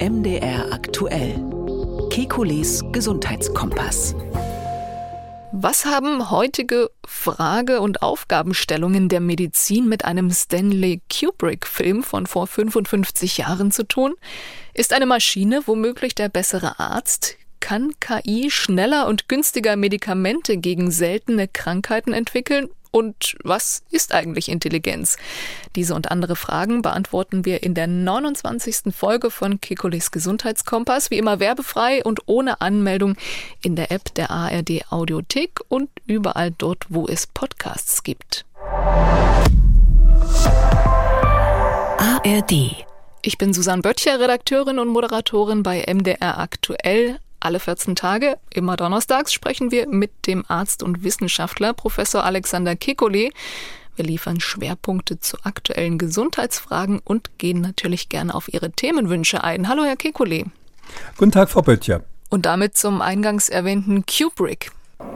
MDR aktuell. Kekules Gesundheitskompass. Was haben heutige Frage- und Aufgabenstellungen der Medizin mit einem Stanley Kubrick-Film von vor 55 Jahren zu tun? Ist eine Maschine womöglich der bessere Arzt? Kann KI schneller und günstiger Medikamente gegen seltene Krankheiten entwickeln? Und was ist eigentlich Intelligenz? Diese und andere Fragen beantworten wir in der 29. Folge von Kekulis Gesundheitskompass, wie immer werbefrei und ohne Anmeldung in der App der ARD Audiothek und überall dort, wo es Podcasts gibt. ARD. Ich bin Susanne Böttcher, Redakteurin und Moderatorin bei MDR Aktuell alle 14 Tage, immer donnerstags, sprechen wir mit dem Arzt und Wissenschaftler Professor Alexander Kekulé. Wir liefern Schwerpunkte zu aktuellen Gesundheitsfragen und gehen natürlich gerne auf Ihre Themenwünsche ein. Hallo, Herr Kekulé. Guten Tag, Frau Böttcher. Und damit zum eingangs erwähnten Kubrick.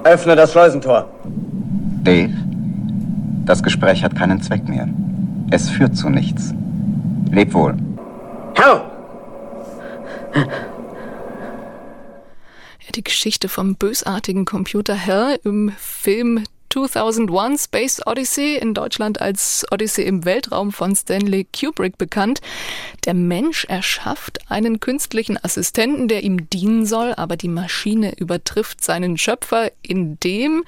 Öffne das Schleusentor. Dave, das Gespräch hat keinen Zweck mehr. Es führt zu nichts. Leb wohl. Herr! Die Geschichte vom bösartigen Computerherr im Film 2001 Space Odyssey, in Deutschland als Odyssey im Weltraum von Stanley Kubrick bekannt. Der Mensch erschafft einen künstlichen Assistenten, der ihm dienen soll, aber die Maschine übertrifft seinen Schöpfer, indem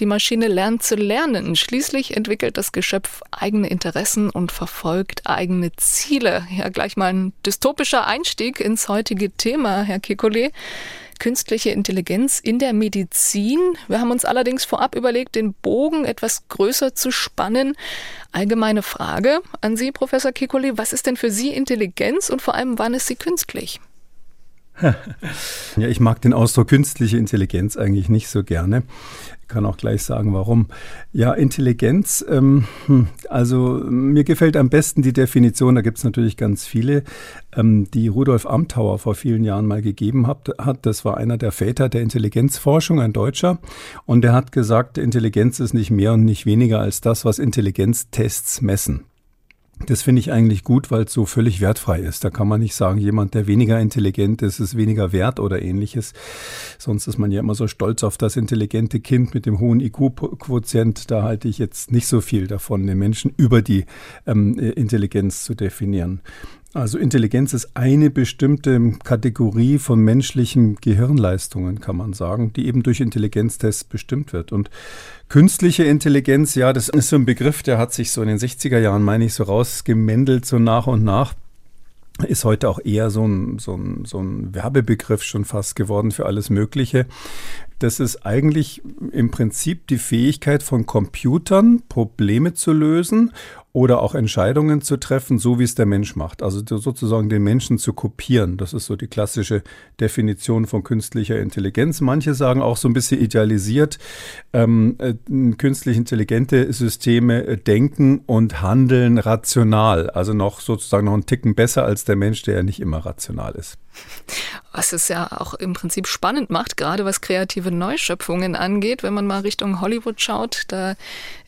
die Maschine lernt zu lernen. Schließlich entwickelt das Geschöpf eigene Interessen und verfolgt eigene Ziele. Ja, gleich mal ein dystopischer Einstieg ins heutige Thema, Herr Kekulé künstliche Intelligenz in der Medizin. Wir haben uns allerdings vorab überlegt, den Bogen etwas größer zu spannen. Allgemeine Frage an Sie, Professor Kikoli. Was ist denn für Sie Intelligenz und vor allem wann ist sie künstlich? ja, ich mag den Ausdruck künstliche Intelligenz eigentlich nicht so gerne. Ich kann auch gleich sagen, warum. Ja, Intelligenz, ähm, hm, also mir gefällt am besten die Definition, da gibt es natürlich ganz viele, ähm, die Rudolf Amthauer vor vielen Jahren mal gegeben hat, hat. Das war einer der Väter der Intelligenzforschung, ein Deutscher. Und der hat gesagt, Intelligenz ist nicht mehr und nicht weniger als das, was Intelligenztests messen. Das finde ich eigentlich gut, weil es so völlig wertfrei ist. Da kann man nicht sagen, jemand, der weniger intelligent ist, ist weniger wert oder ähnliches. Sonst ist man ja immer so stolz auf das intelligente Kind mit dem hohen IQ-Quotient. Da halte ich jetzt nicht so viel davon, den Menschen über die ähm, Intelligenz zu definieren. Also Intelligenz ist eine bestimmte Kategorie von menschlichen Gehirnleistungen, kann man sagen, die eben durch Intelligenztests bestimmt wird. Und künstliche Intelligenz, ja, das ist so ein Begriff, der hat sich so in den 60er Jahren, meine ich, so rausgemändelt, so nach und nach ist heute auch eher so ein, so, ein, so ein Werbebegriff schon fast geworden für alles Mögliche. Das ist eigentlich im Prinzip die Fähigkeit von Computern, Probleme zu lösen oder auch Entscheidungen zu treffen, so wie es der Mensch macht. Also sozusagen den Menschen zu kopieren. Das ist so die klassische Definition von künstlicher Intelligenz. Manche sagen auch so ein bisschen idealisiert, ähm, äh, künstlich intelligente Systeme äh, denken und handeln rational. Also noch sozusagen noch einen Ticken besser als der Mensch, der ja nicht immer rational ist. Was es ja auch im Prinzip spannend macht, gerade was kreative Neuschöpfungen angeht. Wenn man mal Richtung Hollywood schaut, da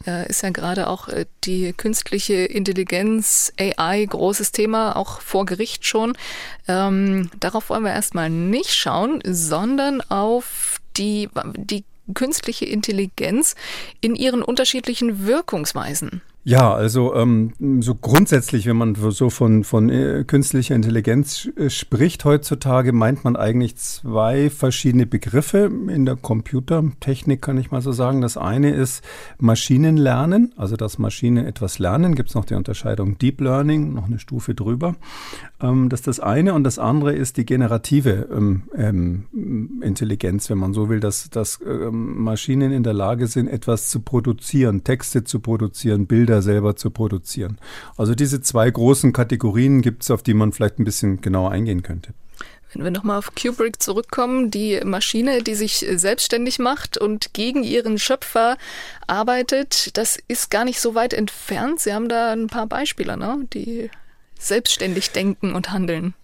äh, ist ja gerade auch äh, die künstliche Intelligenz, AI, großes Thema, auch vor Gericht schon. Ähm, darauf wollen wir erstmal nicht schauen, sondern auf die, die künstliche Intelligenz in ihren unterschiedlichen Wirkungsweisen. Ja, also ähm, so grundsätzlich, wenn man so von, von äh, künstlicher Intelligenz äh, spricht heutzutage, meint man eigentlich zwei verschiedene Begriffe in der Computertechnik, kann ich mal so sagen. Das eine ist Maschinenlernen, also dass Maschinen etwas lernen. Gibt es noch die Unterscheidung Deep Learning, noch eine Stufe drüber. Ähm, das ist das eine. Und das andere ist die generative ähm, ähm, Intelligenz, wenn man so will, dass, dass ähm, Maschinen in der Lage sind, etwas zu produzieren, Texte zu produzieren, Bilder Bilder selber zu produzieren. Also diese zwei großen Kategorien gibt es, auf die man vielleicht ein bisschen genauer eingehen könnte. Wenn wir nochmal auf Kubrick zurückkommen, die Maschine, die sich selbstständig macht und gegen ihren Schöpfer arbeitet, das ist gar nicht so weit entfernt. Sie haben da ein paar Beispiele, ne? die selbstständig denken und handeln.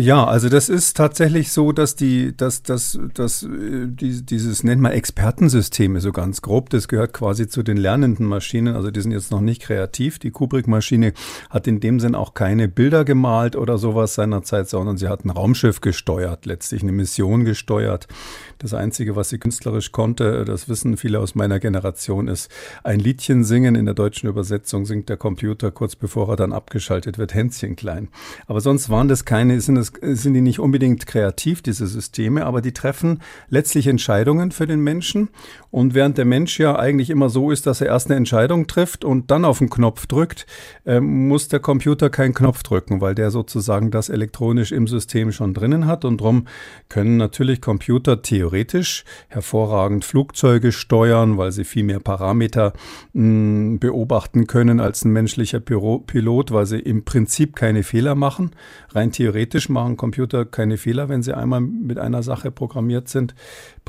Ja, also das ist tatsächlich so, dass die, dass, dass, dass äh, die, dieses nennt man Expertensysteme so ganz grob. Das gehört quasi zu den lernenden Maschinen. Also die sind jetzt noch nicht kreativ. Die Kubrick-Maschine hat in dem Sinn auch keine Bilder gemalt oder sowas seinerzeit, sondern sie hat ein Raumschiff gesteuert, letztlich eine Mission gesteuert. Das Einzige, was sie künstlerisch konnte, das wissen viele aus meiner Generation, ist ein Liedchen singen. In der deutschen Übersetzung singt der Computer kurz bevor er dann abgeschaltet wird, Hänschen klein. Aber sonst waren das keine, sind, das, sind die nicht unbedingt kreativ, diese Systeme, aber die treffen letztlich Entscheidungen für den Menschen. Und während der Mensch ja eigentlich immer so ist, dass er erst eine Entscheidung trifft und dann auf den Knopf drückt, äh, muss der Computer keinen Knopf drücken, weil der sozusagen das elektronisch im System schon drinnen hat. Und darum können natürlich Computer theoretisch theoretisch hervorragend Flugzeuge steuern, weil sie viel mehr Parameter mh, hm, beobachten können als ein menschlicher Pilot, weil sie im Prinzip keine Fehler machen. Rein theoretisch machen Computer keine Fehler, wenn sie einmal mit einer Sache programmiert sind.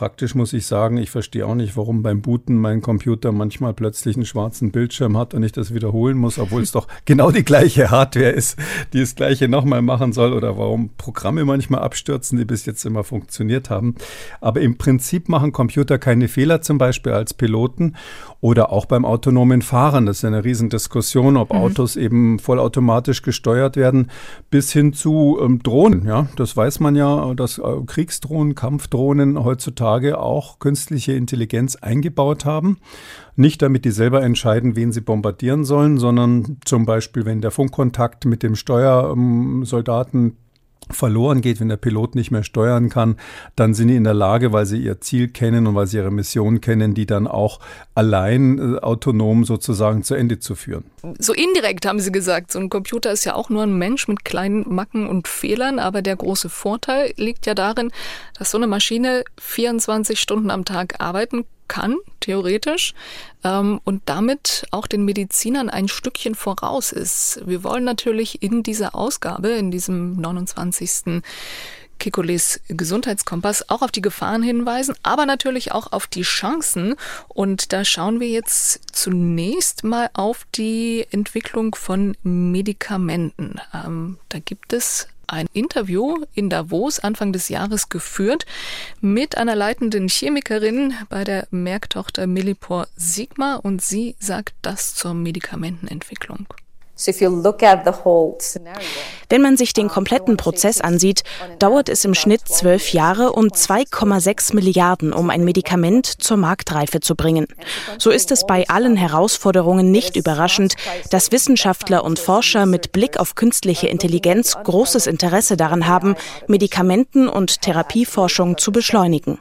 Praktisch muss ich sagen, ich verstehe auch nicht, warum beim Booten mein Computer manchmal plötzlich einen schwarzen Bildschirm hat und ich das wiederholen muss, obwohl es doch genau die gleiche Hardware ist, die das gleiche nochmal machen soll oder warum Programme manchmal abstürzen, die bis jetzt immer funktioniert haben. Aber im Prinzip machen Computer keine Fehler, zum Beispiel als Piloten oder auch beim autonomen Fahren. Das ist eine Riesendiskussion, ob mhm. Autos eben vollautomatisch gesteuert werden, bis hin zu ähm, Drohnen. Ja, das weiß man ja, dass äh, Kriegsdrohnen, Kampfdrohnen heutzutage auch künstliche Intelligenz eingebaut haben. Nicht damit die selber entscheiden, wen sie bombardieren sollen, sondern zum Beispiel, wenn der Funkkontakt mit dem Steuersoldaten verloren geht, wenn der Pilot nicht mehr steuern kann, dann sind die in der Lage, weil sie ihr Ziel kennen und weil sie ihre Mission kennen, die dann auch allein äh, autonom sozusagen zu Ende zu führen. So indirekt haben Sie gesagt, so ein Computer ist ja auch nur ein Mensch mit kleinen Macken und Fehlern, aber der große Vorteil liegt ja darin, dass so eine Maschine 24 Stunden am Tag arbeiten kann, theoretisch, ähm, und damit auch den Medizinern ein Stückchen voraus ist. Wir wollen natürlich in dieser Ausgabe, in diesem 29. Kikoles Gesundheitskompass auch auf die Gefahren hinweisen, aber natürlich auch auf die Chancen. Und da schauen wir jetzt zunächst mal auf die Entwicklung von Medikamenten. Ähm, da gibt es ein Interview in Davos Anfang des Jahres geführt mit einer leitenden Chemikerin bei der Mercktochter Millipore Sigma und sie sagt das zur Medikamentenentwicklung. Wenn man sich den kompletten Prozess ansieht, dauert es im Schnitt zwölf Jahre und 2,6 Milliarden, um ein Medikament zur Marktreife zu bringen. So ist es bei allen Herausforderungen nicht überraschend, dass Wissenschaftler und Forscher mit Blick auf künstliche Intelligenz großes Interesse daran haben, Medikamenten und Therapieforschung zu beschleunigen.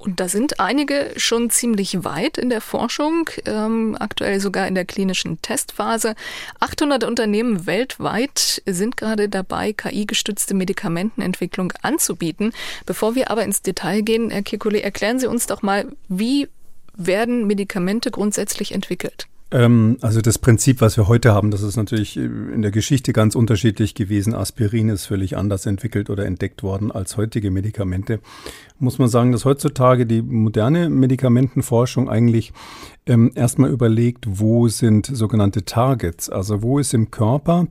Und da sind einige schon ziemlich weit in der Forschung, ähm, aktuell sogar in der klinischen Testphase. 800 Unternehmen weltweit sind gerade dabei, KI-gestützte Medikamentenentwicklung anzubieten. Bevor wir aber ins Detail gehen, Herr Kikule, erklären Sie uns doch mal, wie werden Medikamente grundsätzlich entwickelt? Ähm, also das Prinzip, was wir heute haben, das ist natürlich in der Geschichte ganz unterschiedlich gewesen. Aspirin ist völlig anders entwickelt oder entdeckt worden als heutige Medikamente. Muss man sagen, dass heutzutage die moderne Medikamentenforschung eigentlich ähm, erstmal überlegt, wo sind sogenannte Targets, also wo ist im Körper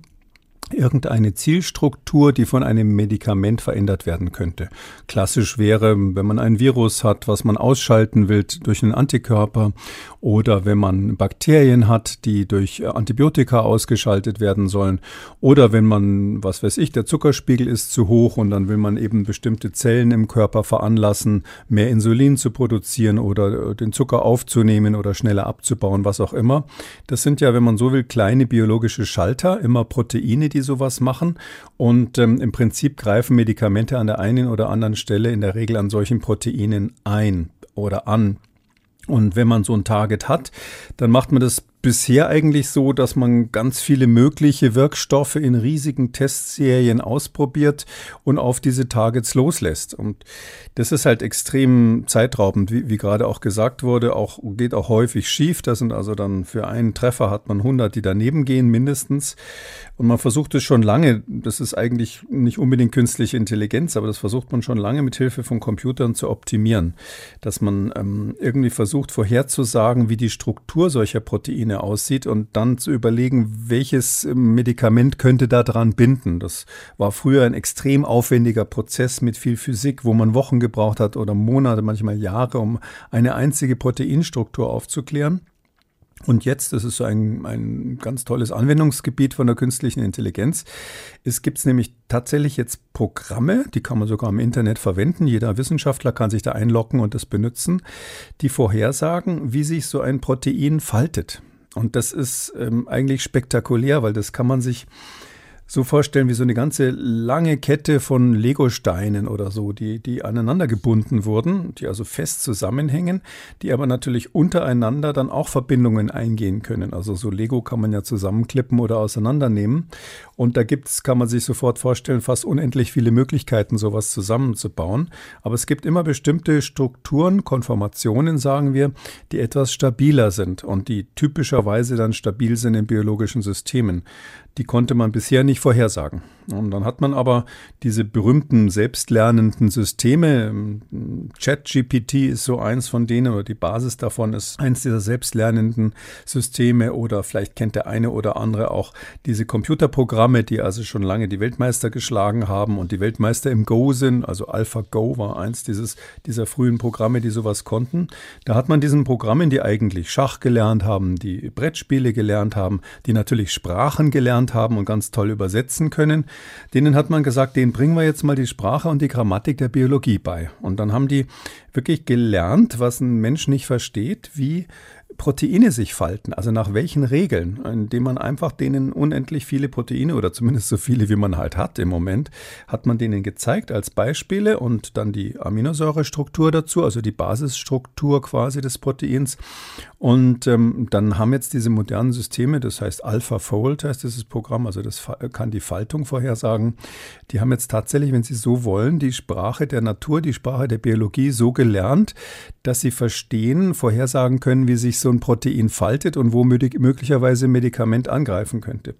irgendeine Zielstruktur, die von einem Medikament verändert werden könnte. Klassisch wäre, wenn man ein Virus hat, was man ausschalten will durch einen Antikörper oder wenn man Bakterien hat, die durch Antibiotika ausgeschaltet werden sollen oder wenn man, was weiß ich, der Zuckerspiegel ist zu hoch und dann will man eben bestimmte Zellen im Körper veranlassen, mehr Insulin zu produzieren oder den Zucker aufzunehmen oder schneller abzubauen, was auch immer. Das sind ja, wenn man so will, kleine biologische Schalter, immer Proteine, die die sowas machen. Und ähm, im Prinzip greifen Medikamente an der einen oder anderen Stelle in der Regel an solchen Proteinen ein oder an. Und wenn man so ein Target hat, dann macht man das bisher eigentlich so, dass man ganz viele mögliche Wirkstoffe in riesigen Testserien ausprobiert und auf diese Targets loslässt. Und das ist halt extrem zeitraubend, wie, wie gerade auch gesagt wurde, auch, geht auch häufig schief. Das sind also dann für einen Treffer hat man 100, die daneben gehen mindestens. Und man versucht es schon lange, das ist eigentlich nicht unbedingt künstliche Intelligenz, aber das versucht man schon lange mit Hilfe von Computern zu optimieren, dass man ähm, irgendwie versucht vorherzusagen, wie die Struktur solcher Proteine Proteine aussieht und dann zu überlegen, welches Medikament könnte da dran binden. Das war früher ein extrem aufwendiger Prozess mit viel Physik, wo man Wochen gebraucht hat oder Monate, manchmal Jahre, um eine einzige Proteinstruktur aufzuklären. Und jetzt, das ist so ein, ein ganz tolles Anwendungsgebiet von der künstlichen Intelligenz. Es gibt nämlich tatsächlich jetzt Programme, die kann man sogar im Internet verwenden. Jeder Wissenschaftler kann sich da einloggen und das benutzen, die vorhersagen, wie sich so ein Protein faltet. Und das ist ähm, eigentlich spektakulär, weil das kann man sich so vorstellen wie so eine ganze lange Kette von Legosteinen oder so, die, die aneinander gebunden wurden, die also fest zusammenhängen, die aber natürlich untereinander dann auch Verbindungen eingehen können. Also so Lego kann man ja zusammenklippen oder auseinandernehmen. Und da gibt's, kann man sich sofort vorstellen, fast unendlich viele Möglichkeiten, sowas zusammenzubauen. Aber es gibt immer bestimmte Strukturen, Konformationen, sagen wir, die etwas stabiler sind und die typischerweise dann stabil sind in biologischen Systemen die konnte man bisher nicht vorhersagen. Und dann hat man aber diese berühmten selbstlernenden Systeme. ChatGPT ist so eins von denen oder die Basis davon ist eins dieser selbstlernenden Systeme oder vielleicht kennt der eine oder andere auch diese Computerprogramme, die also schon lange die Weltmeister geschlagen haben und die Weltmeister im Go sind. Also AlphaGo war eins dieses, dieser frühen Programme, die sowas konnten. Da hat man diesen Programmen, die eigentlich Schach gelernt haben, die Brettspiele gelernt haben, die natürlich Sprachen gelernt haben und ganz toll übersetzen können, denen hat man gesagt, denen bringen wir jetzt mal die Sprache und die Grammatik der Biologie bei. Und dann haben die wirklich gelernt, was ein Mensch nicht versteht, wie Proteine sich falten, also nach welchen Regeln, indem man einfach denen unendlich viele Proteine oder zumindest so viele, wie man halt hat im Moment, hat man denen gezeigt als Beispiele und dann die Aminosäurestruktur dazu, also die Basisstruktur quasi des Proteins. Und ähm, dann haben jetzt diese modernen Systeme, das heißt AlphaFold heißt dieses Programm, also das kann die Faltung vorhersagen. Die haben jetzt tatsächlich, wenn sie so wollen, die Sprache der Natur, die Sprache der Biologie so gelernt, dass sie verstehen, vorhersagen können, wie sich so ein Protein faltet und wo möglicherweise ein Medikament angreifen könnte.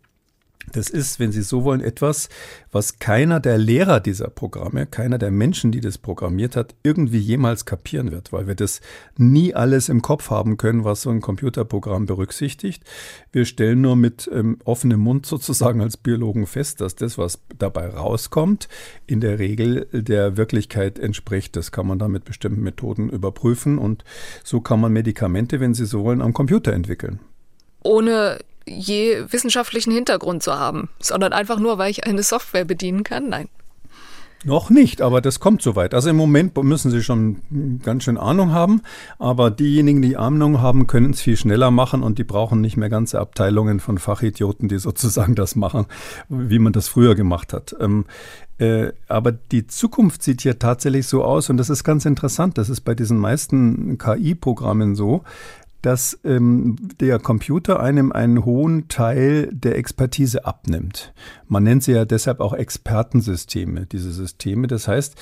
Das ist, wenn Sie so wollen, etwas, was keiner der Lehrer dieser Programme, keiner der Menschen, die das programmiert hat, irgendwie jemals kapieren wird, weil wir das nie alles im Kopf haben können, was so ein Computerprogramm berücksichtigt. Wir stellen nur mit ähm, offenem Mund sozusagen als Biologen fest, dass das, was dabei rauskommt, in der Regel der Wirklichkeit entspricht. Das kann man dann mit bestimmten Methoden überprüfen und so kann man Medikamente, wenn Sie so wollen, am Computer entwickeln. Ohne je wissenschaftlichen Hintergrund zu haben, sondern einfach nur, weil ich eine Software bedienen kann? Nein. Noch nicht, aber das kommt soweit. Also im Moment müssen Sie schon ganz schön Ahnung haben, aber diejenigen, die Ahnung haben, können es viel schneller machen und die brauchen nicht mehr ganze Abteilungen von Fachidioten, die sozusagen das machen, wie man das früher gemacht hat. Ähm, äh, aber die Zukunft sieht hier tatsächlich so aus und das ist ganz interessant. Das ist bei diesen meisten KI-Programmen so, dass ähm, der Computer einem einen hohen Teil der Expertise abnimmt. Man nennt sie ja deshalb auch Expertensysteme, diese Systeme. Das heißt,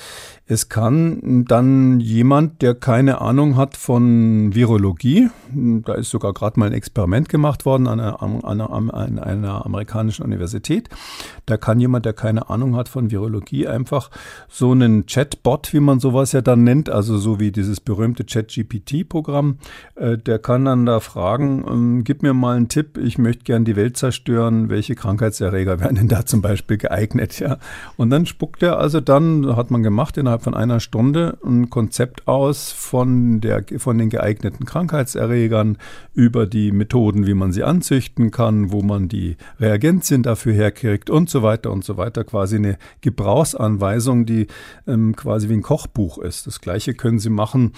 es kann dann jemand, der keine Ahnung hat von Virologie, da ist sogar gerade mal ein Experiment gemacht worden an einer, an, einer, an einer amerikanischen Universität, da kann jemand, der keine Ahnung hat von Virologie, einfach so einen Chatbot, wie man sowas ja dann nennt, also so wie dieses berühmte ChatGPT-Programm, äh, der kann dann da fragen, ähm, gib mir mal einen Tipp, ich möchte gern die Welt zerstören, welche Krankheitserreger wären denn da zum Beispiel geeignet, ja. Und dann spuckt er also dann, hat man gemacht, innerhalb von einer Stunde ein Konzept aus von, der, von den geeigneten Krankheitserregern über die Methoden, wie man sie anzüchten kann, wo man die Reagenzien dafür herkriegt und so weiter und so weiter. Quasi eine Gebrauchsanweisung, die ähm, quasi wie ein Kochbuch ist. Das gleiche können Sie machen,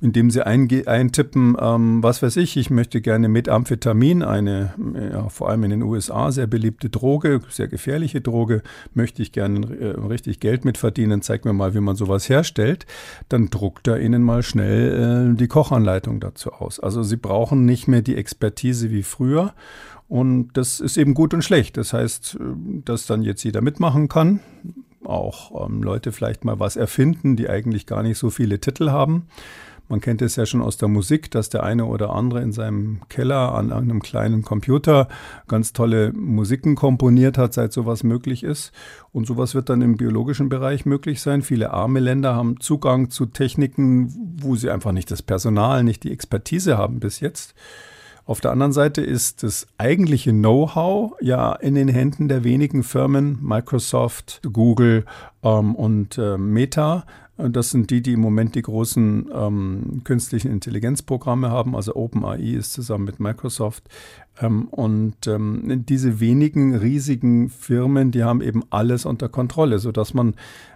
indem Sie eintippen, ähm, was weiß ich, ich möchte gerne Methamphetamin, eine ja, vor allem in den USA sehr beliebte Droge, sehr gefährliche Droge, möchte ich gerne äh, richtig Geld mit verdienen, zeig mir mal, wie man sowas herstellt, dann druckt er Ihnen mal schnell äh, die Kochanleitung dazu aus. Also Sie brauchen nicht mehr die Expertise wie früher. Und das ist eben gut und schlecht. Das heißt, äh, dass dann jetzt jeder mitmachen kann, auch ähm, Leute vielleicht mal was erfinden, die eigentlich gar nicht so viele Titel haben. Man kennt es ja schon aus der Musik, dass der eine oder andere in seinem Keller an einem kleinen Computer ganz tolle Musiken komponiert hat, seit sowas möglich ist. Und sowas wird dann im biologischen Bereich möglich sein. Viele arme Länder haben Zugang zu Techniken, wo sie einfach nicht das Personal, nicht die Expertise haben bis jetzt. Auf der anderen Seite ist das eigentliche Know-how ja in den Händen der wenigen Firmen, Microsoft, Google ähm, und äh, Meta. Das sind die, die im Moment die großen ähm, künstlichen Intelligenzprogramme haben. Also OpenAI ist zusammen mit Microsoft. Ähm, und ähm, diese wenigen riesigen Firmen, die haben eben alles unter Kontrolle, sodass man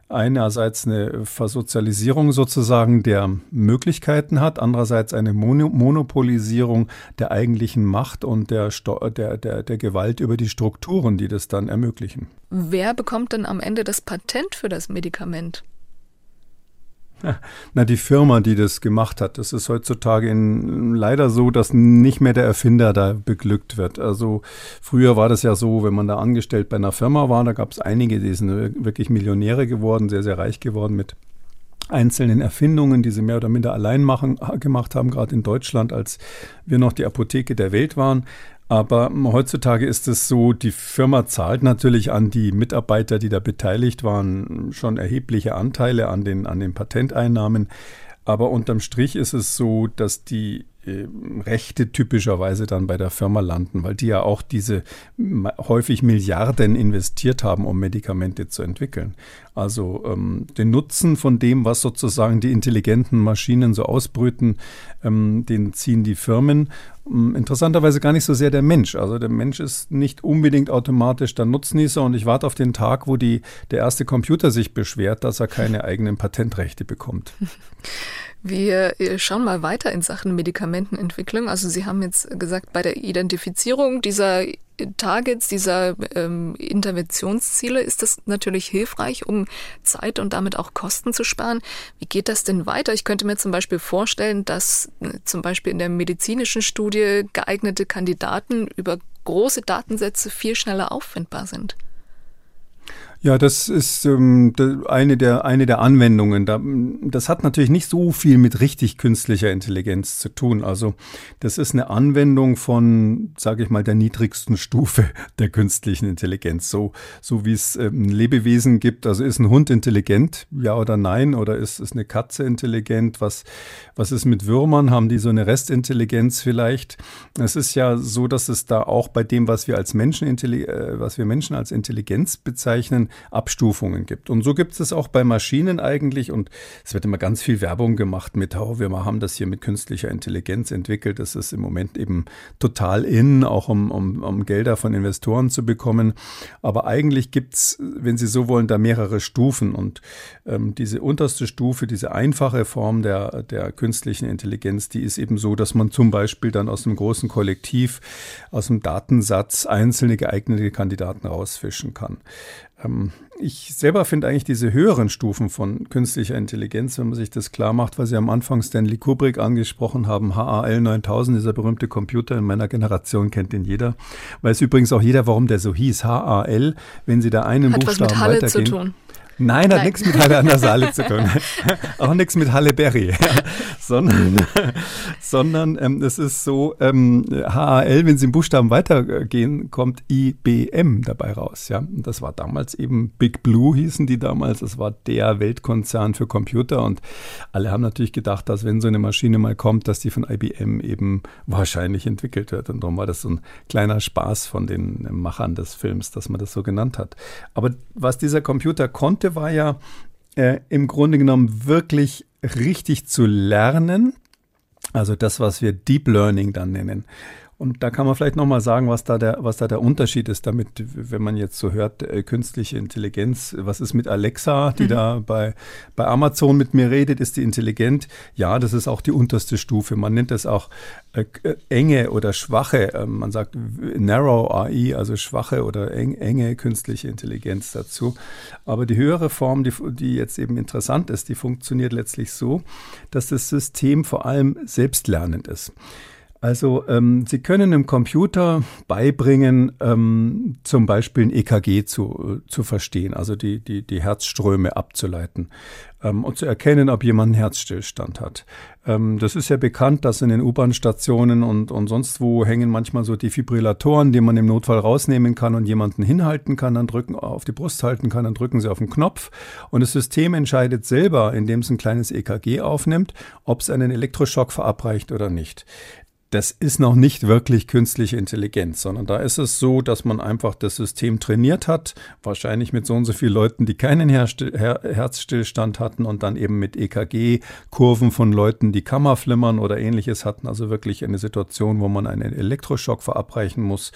einerseits eine Versozialisierung sozusagen der Möglichkeiten hat, andererseits eine Monopolisierung der eigentlichen Macht und der, der, der, der Gewalt über die Strukturen, die das dann ermöglichen. Wer bekommt denn am Ende das Patent für das Medikament? Na, die Firma, die das gemacht hat, das ist heutzutage in, leider so, dass nicht mehr der Erfinder da beglückt wird. Also früher war das ja so, wenn man da angestellt bei einer Firma war, da gab es einige, die sind wirklich Millionäre geworden, sehr, sehr reich geworden mit einzelnen Erfindungen, die sie mehr oder minder allein machen, gemacht haben, gerade in Deutschland, als wir noch die Apotheke der Welt waren. Aber heutzutage ist es so, die Firma zahlt natürlich an die Mitarbeiter, die da beteiligt waren, schon erhebliche Anteile an den, an den Patenteinnahmen. Aber unterm Strich ist es so, dass die äh, Rechte typischerweise dann bei der Firma landen, weil die ja auch diese häufig Milliarden investiert haben, um Medikamente zu entwickeln. Also ähm, den Nutzen von dem, was sozusagen die intelligenten Maschinen so ausbrüten, ähm, den ziehen die Firmen. Ähm, interessanterweise gar nicht so sehr der Mensch. Also der Mensch ist nicht unbedingt automatisch der Nutznießer und ich warte auf den Tag, wo die, der erste Computer sich beschwert, dass er keine eigenen Patentrechte bekommt. Wir schauen mal weiter in Sachen Medikamentenentwicklung. Also Sie haben jetzt gesagt, bei der Identifizierung dieser Targets, dieser ähm, Interventionsziele ist das natürlich hilfreich, um Zeit und damit auch Kosten zu sparen. Wie geht das denn weiter? Ich könnte mir zum Beispiel vorstellen, dass äh, zum Beispiel in der medizinischen Studie geeignete Kandidaten über große Datensätze viel schneller auffindbar sind. Ja, das ist ähm, eine, der, eine der Anwendungen. Da, das hat natürlich nicht so viel mit richtig künstlicher Intelligenz zu tun. Also das ist eine Anwendung von, sage ich mal, der niedrigsten Stufe der künstlichen Intelligenz. So, so wie es ähm, Lebewesen gibt. Also ist ein Hund intelligent, ja oder nein? Oder ist, ist eine Katze intelligent? Was, was ist mit Würmern? Haben die so eine Restintelligenz vielleicht? Es ist ja so, dass es da auch bei dem, was wir als Menschen, äh, was wir Menschen als Intelligenz bezeichnen, Abstufungen gibt. Und so gibt es auch bei Maschinen eigentlich. Und es wird immer ganz viel Werbung gemacht mit, oh, wir haben das hier mit künstlicher Intelligenz entwickelt. Das ist im Moment eben total in, auch um, um, um Gelder von Investoren zu bekommen. Aber eigentlich gibt es, wenn Sie so wollen, da mehrere Stufen. Und ähm, diese unterste Stufe, diese einfache Form der, der künstlichen Intelligenz, die ist eben so, dass man zum Beispiel dann aus einem großen Kollektiv, aus einem Datensatz einzelne geeignete Kandidaten rausfischen kann. Ähm, ich selber finde eigentlich diese höheren Stufen von künstlicher Intelligenz, wenn man sich das klar macht, was Sie am Anfang Stanley Kubrick angesprochen haben, HAL 9000, dieser berühmte Computer in meiner Generation kennt den jeder. Weiß übrigens auch jeder, warum der so hieß, HAL, wenn Sie da einen Hat Buchstaben was mit Halle weitergehen. Zu tun. Nein, hat nichts mit Halle an der Saale zu tun. Auch nichts mit Halle Berry. sondern sondern ähm, es ist so, ähm, HAL, wenn Sie im Buchstaben weitergehen, kommt IBM dabei raus. Ja? Und das war damals eben Big Blue, hießen die damals. Das war der Weltkonzern für Computer. Und alle haben natürlich gedacht, dass wenn so eine Maschine mal kommt, dass die von IBM eben wahrscheinlich entwickelt wird. Und darum war das so ein kleiner Spaß von den Machern des Films, dass man das so genannt hat. Aber was dieser Computer konnte, war ja äh, im Grunde genommen wirklich richtig zu lernen. Also das, was wir Deep Learning dann nennen. Und da kann man vielleicht nochmal sagen, was da, der, was da der Unterschied ist, damit, wenn man jetzt so hört, äh, künstliche Intelligenz, was ist mit Alexa, die mhm. da bei, bei Amazon mit mir redet, ist die intelligent? Ja, das ist auch die unterste Stufe. Man nennt das auch äh, äh enge oder schwache, äh, man sagt Narrow AI, also schwache oder eng, enge künstliche Intelligenz dazu. Aber die höhere Form, die, die jetzt eben interessant ist, die funktioniert letztlich so, dass das System vor allem selbstlernend ist. Also ähm, Sie können einem Computer beibringen, ähm, zum Beispiel ein EKG zu, zu verstehen, also die, die, die Herzströme abzuleiten ähm, und zu erkennen, ob jemand einen Herzstillstand hat. Ähm, das ist ja bekannt, dass in den U-Bahn-Stationen und, und sonst wo hängen manchmal so Defibrillatoren, die man im Notfall rausnehmen kann und jemanden hinhalten kann, dann drücken, auf die Brust halten kann, dann drücken Sie auf den Knopf und das System entscheidet selber, indem es ein kleines EKG aufnimmt, ob es einen Elektroschock verabreicht oder nicht. Das ist noch nicht wirklich künstliche Intelligenz, sondern da ist es so, dass man einfach das System trainiert hat, wahrscheinlich mit so und so vielen Leuten, die keinen Herzstillstand hatten und dann eben mit EKG-Kurven von Leuten, die Kammerflimmern oder ähnliches hatten, also wirklich eine Situation, wo man einen Elektroschock verabreichen muss.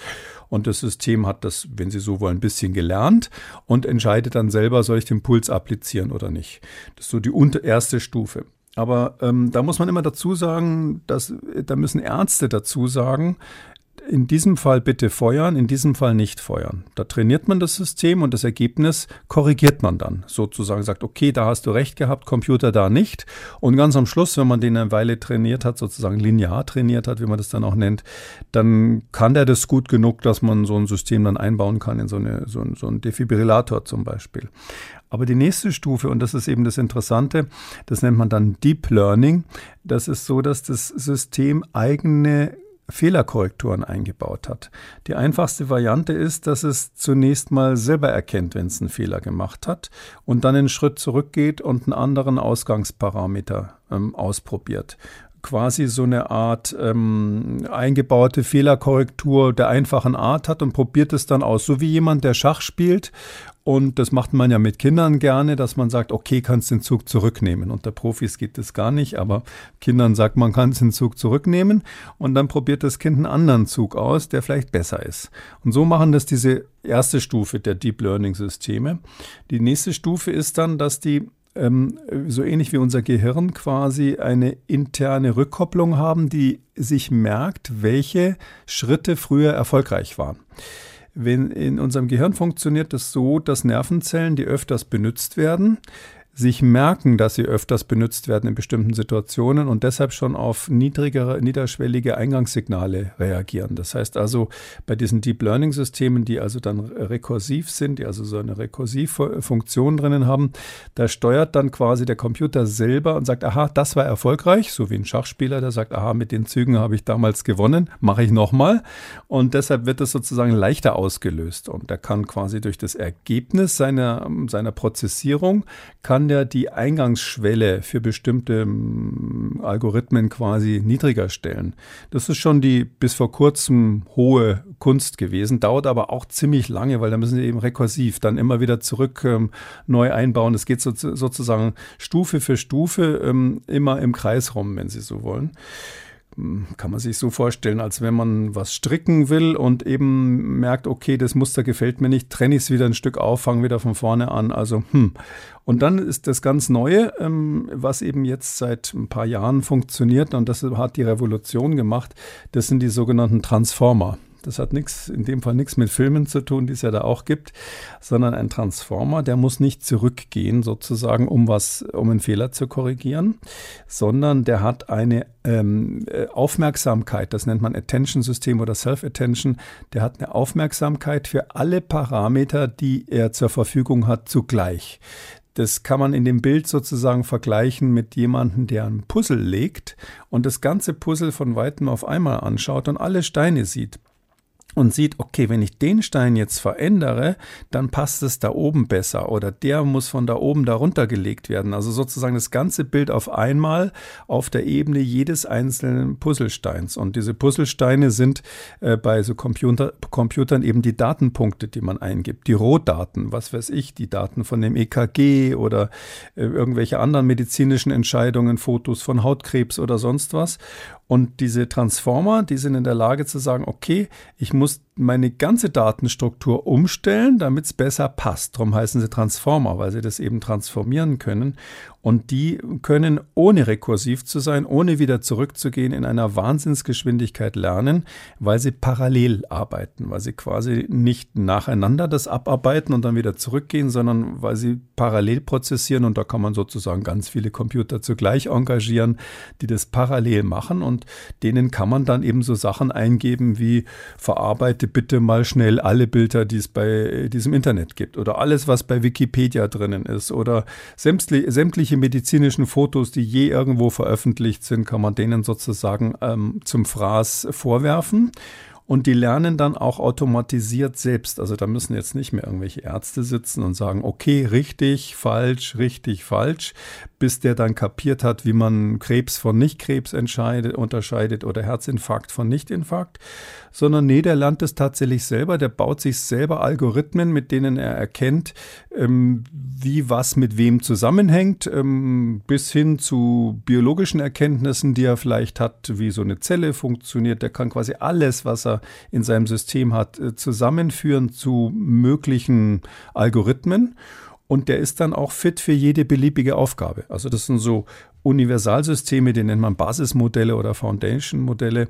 Und das System hat das, wenn Sie so wollen, ein bisschen gelernt und entscheidet dann selber, soll ich den Puls applizieren oder nicht. Das ist so die erste Stufe. Aber ähm, da muss man immer dazu sagen, dass da müssen Ärzte dazu sagen, in diesem Fall bitte feuern, in diesem Fall nicht feuern. Da trainiert man das System und das Ergebnis korrigiert man dann. Sozusagen sagt, okay, da hast du recht gehabt, Computer da nicht. Und ganz am Schluss, wenn man den eine Weile trainiert hat, sozusagen linear trainiert hat, wie man das dann auch nennt, dann kann der das gut genug, dass man so ein System dann einbauen kann in so, eine, so, ein, so einen Defibrillator zum Beispiel. Aber die nächste Stufe, und das ist eben das Interessante, das nennt man dann Deep Learning. Das ist so, dass das System eigene Fehlerkorrekturen eingebaut hat. Die einfachste Variante ist, dass es zunächst mal selber erkennt, wenn es einen Fehler gemacht hat und dann einen Schritt zurückgeht und einen anderen Ausgangsparameter ähm, ausprobiert quasi so eine Art ähm, eingebaute Fehlerkorrektur der einfachen Art hat und probiert es dann aus. So wie jemand, der Schach spielt und das macht man ja mit Kindern gerne, dass man sagt, okay, kannst den Zug zurücknehmen. Unter Profis geht das gar nicht, aber Kindern sagt man, kann den Zug zurücknehmen und dann probiert das Kind einen anderen Zug aus, der vielleicht besser ist. Und so machen das diese erste Stufe der Deep Learning Systeme. Die nächste Stufe ist dann, dass die ähm, so ähnlich wie unser Gehirn quasi eine interne Rückkopplung haben, die sich merkt, welche Schritte früher erfolgreich waren. Wenn in unserem Gehirn funktioniert es so, dass Nervenzellen, die öfters benutzt werden, sich merken, dass sie öfters benutzt werden in bestimmten Situationen und deshalb schon auf niedrigere, niederschwellige Eingangssignale reagieren. Das heißt also, bei diesen Deep Learning Systemen, die also dann rekursiv sind, die also so eine Rekursivfunktion drinnen haben, da steuert dann quasi der Computer selber und sagt, aha, das war erfolgreich, so wie ein Schachspieler, der sagt, aha, mit den Zügen habe ich damals gewonnen, mache ich nochmal. Und deshalb wird es sozusagen leichter ausgelöst. Und er kann quasi durch das Ergebnis seiner, seiner Prozessierung, kann der die Eingangsschwelle für bestimmte ähm, Algorithmen quasi niedriger stellen. Das ist schon die bis vor kurzem hohe Kunst gewesen, dauert aber auch ziemlich lange, weil da müssen sie eben rekursiv dann immer wieder zurück ähm, neu einbauen. Es geht so, sozusagen Stufe für Stufe ähm, immer im Kreis rum, wenn Sie so wollen kann man sich so vorstellen, als wenn man was stricken will und eben merkt, okay, das Muster gefällt mir nicht, trenne ich es wieder ein Stück auf, fange wieder von vorne an. Also, hm. Und dann ist das ganz Neue, ähm, was eben jetzt seit ein paar Jahren funktioniert und das hat die Revolution gemacht, das sind die sogenannten Transformer. Das hat nichts, in dem Fall nichts mit Filmen zu tun, die es ja da auch gibt, sondern ein Transformer, der muss nicht zurückgehen, sozusagen, um was, um einen Fehler zu korrigieren, sondern der hat eine ähm, äh, Aufmerksamkeit, das nennt man Attention-System oder Self-Attention, der hat eine Aufmerksamkeit für alle Parameter, die er zur Verfügung hat, zugleich. Das kann man in dem Bild sozusagen vergleichen mit jemandem, der ein Puzzle legt und das ganze Puzzle von weitem auf einmal anschaut und alle Steine sieht und sieht, okay, wenn ich den Stein jetzt verändere, dann passt es da oben besser oder der muss von da oben darunter gelegt werden. Also sozusagen das ganze Bild auf einmal auf der Ebene jedes einzelnen Puzzlesteins. Und diese Puzzlesteine sind äh, bei so Computer, Computern eben die Datenpunkte, die man eingibt, die Rohdaten, was weiß ich, die Daten von dem EKG oder äh, irgendwelche anderen medizinischen Entscheidungen, Fotos von Hautkrebs oder sonst was. Und diese Transformer, die sind in der Lage zu sagen, okay, ich muss meine ganze Datenstruktur umstellen, damit es besser passt. Darum heißen sie Transformer, weil sie das eben transformieren können. Und die können, ohne rekursiv zu sein, ohne wieder zurückzugehen, in einer Wahnsinnsgeschwindigkeit lernen, weil sie parallel arbeiten, weil sie quasi nicht nacheinander das abarbeiten und dann wieder zurückgehen, sondern weil sie parallel prozessieren. Und da kann man sozusagen ganz viele Computer zugleich engagieren, die das parallel machen. Und denen kann man dann eben so Sachen eingeben wie verarbeite bitte mal schnell alle Bilder, die es bei diesem Internet gibt oder alles, was bei Wikipedia drinnen ist oder sämtliche medizinischen Fotos, die je irgendwo veröffentlicht sind, kann man denen sozusagen ähm, zum Fraß vorwerfen. und die lernen dann auch automatisiert selbst. Also da müssen jetzt nicht mehr irgendwelche Ärzte sitzen und sagen, okay, richtig, falsch, richtig, falsch, bis der dann kapiert hat, wie man Krebs von Nicht-Krebs unterscheidet oder Herzinfarkt von Nicht-Infarkt, sondern nee, der lernt es tatsächlich selber, der baut sich selber Algorithmen, mit denen er erkennt, ähm, wie was mit wem zusammenhängt, ähm, bis hin zu biologischen Erkenntnissen, die er vielleicht hat, wie so eine Zelle funktioniert. Der kann quasi alles, was er in seinem System hat, äh, zusammenführen zu möglichen Algorithmen und der ist dann auch fit für jede beliebige Aufgabe. Also das sind so Universalsysteme, die nennt man Basismodelle oder Foundation-Modelle.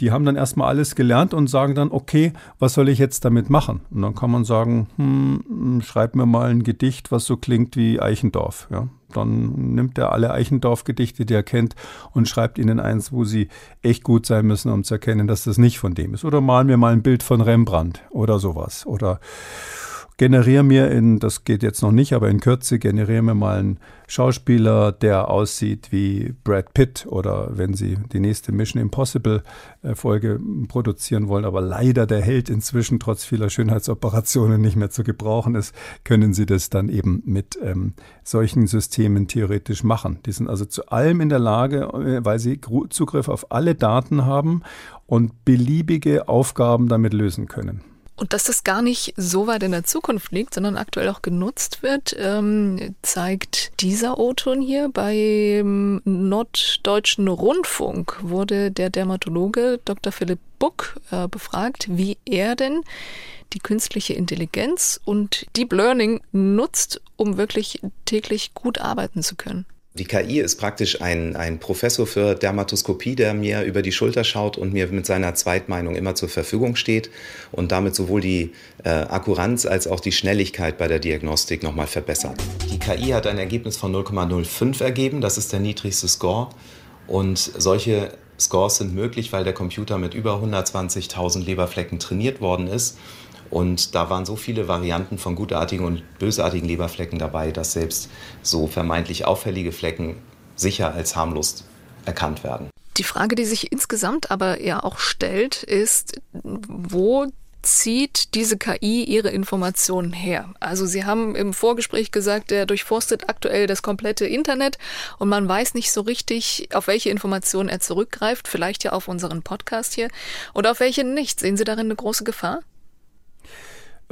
Die haben dann erstmal alles gelernt und sagen dann, okay, was soll ich jetzt damit machen? Und dann kann man sagen, hm, schreib mir mal ein Gedicht, was so klingt wie Eichendorf. Ja? Dann nimmt er alle Eichendorf-Gedichte, die er kennt, und schreibt ihnen eins, wo sie echt gut sein müssen, um zu erkennen, dass das nicht von dem ist. Oder malen wir mal ein Bild von Rembrandt oder sowas. Oder generiere mir in, das geht jetzt noch nicht, aber in Kürze generiere mir mal einen Schauspieler, der aussieht wie Brad Pitt oder wenn Sie die nächste Mission Impossible äh, Folge produzieren wollen, aber leider der Held inzwischen trotz vieler Schönheitsoperationen nicht mehr zu gebrauchen ist, können Sie das dann eben mit ähm, solchen Systemen theoretisch machen. Die sind also zu allem in der Lage, äh, weil sie Zugriff auf alle Daten haben und beliebige Aufgaben damit lösen können. Und dass das gar nicht so weit in der Zukunft liegt, sondern aktuell auch genutzt wird, ähm, zeigt dieser O-Ton hier. Beim Norddeutschen Rundfunk wurde der Dermatologe Dr. Philipp Buck äh, befragt, wie er denn die künstliche Intelligenz und Deep Learning nutzt, um wirklich täglich gut arbeiten zu können. Die KI ist praktisch ein, ein Professor für Dermatoskopie, der mir über die Schulter schaut und mir mit seiner Zweitmeinung immer zur Verfügung steht und damit sowohl die äh, Akkuranz als auch die Schnelligkeit bei der Diagnostik nochmal verbessert. Die KI hat ein Ergebnis von 0,05 ergeben, das ist der niedrigste Score. Und solche Scores sind möglich, weil der Computer mit über 120.000 Leberflecken trainiert worden ist und da waren so viele Varianten von gutartigen und bösartigen Leberflecken dabei, dass selbst so vermeintlich auffällige Flecken sicher als harmlos erkannt werden. Die Frage, die sich insgesamt aber ja auch stellt, ist, wo zieht diese KI ihre Informationen her? Also Sie haben im Vorgespräch gesagt, der durchforstet aktuell das komplette Internet und man weiß nicht so richtig, auf welche Informationen er zurückgreift, vielleicht ja auf unseren Podcast hier und auf welche nicht. Sehen Sie darin eine große Gefahr?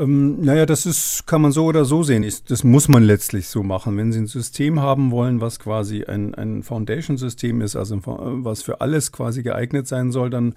Ähm, naja, das ist, kann man so oder so sehen. Das muss man letztlich so machen. Wenn Sie ein System haben wollen, was quasi ein, ein Foundation-System ist, also was für alles quasi geeignet sein soll, dann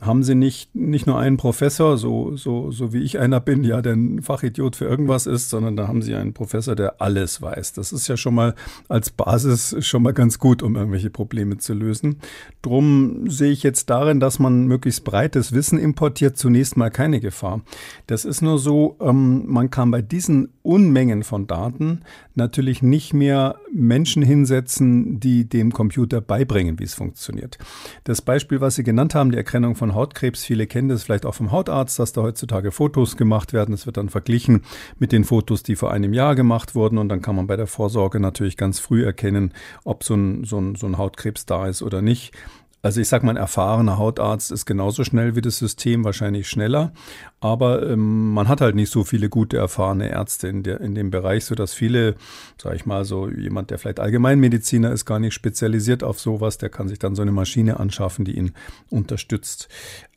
haben sie nicht, nicht nur einen Professor, so, so, so wie ich einer bin, ja, der ein Fachidiot für irgendwas ist, sondern da haben sie einen Professor, der alles weiß. Das ist ja schon mal als Basis schon mal ganz gut, um irgendwelche Probleme zu lösen. Drum sehe ich jetzt darin, dass man möglichst breites Wissen importiert, zunächst mal keine Gefahr. Das ist nur so, ähm, man kann bei diesen Unmengen von Daten natürlich nicht mehr Menschen hinsetzen, die dem Computer beibringen, wie es funktioniert. Das Beispiel, was Sie genannt haben, die Erkennung von Hautkrebs, viele kennen das vielleicht auch vom Hautarzt, dass da heutzutage Fotos gemacht werden. Es wird dann verglichen mit den Fotos, die vor einem Jahr gemacht wurden und dann kann man bei der Vorsorge natürlich ganz früh erkennen, ob so ein, so ein, so ein Hautkrebs da ist oder nicht. Also ich sage mal, ein erfahrener Hautarzt ist genauso schnell wie das System, wahrscheinlich schneller. Aber ähm, man hat halt nicht so viele gute, erfahrene Ärzte in, der, in dem Bereich, sodass viele, sage ich mal, so jemand, der vielleicht Allgemeinmediziner ist, gar nicht spezialisiert auf sowas, der kann sich dann so eine Maschine anschaffen, die ihn unterstützt.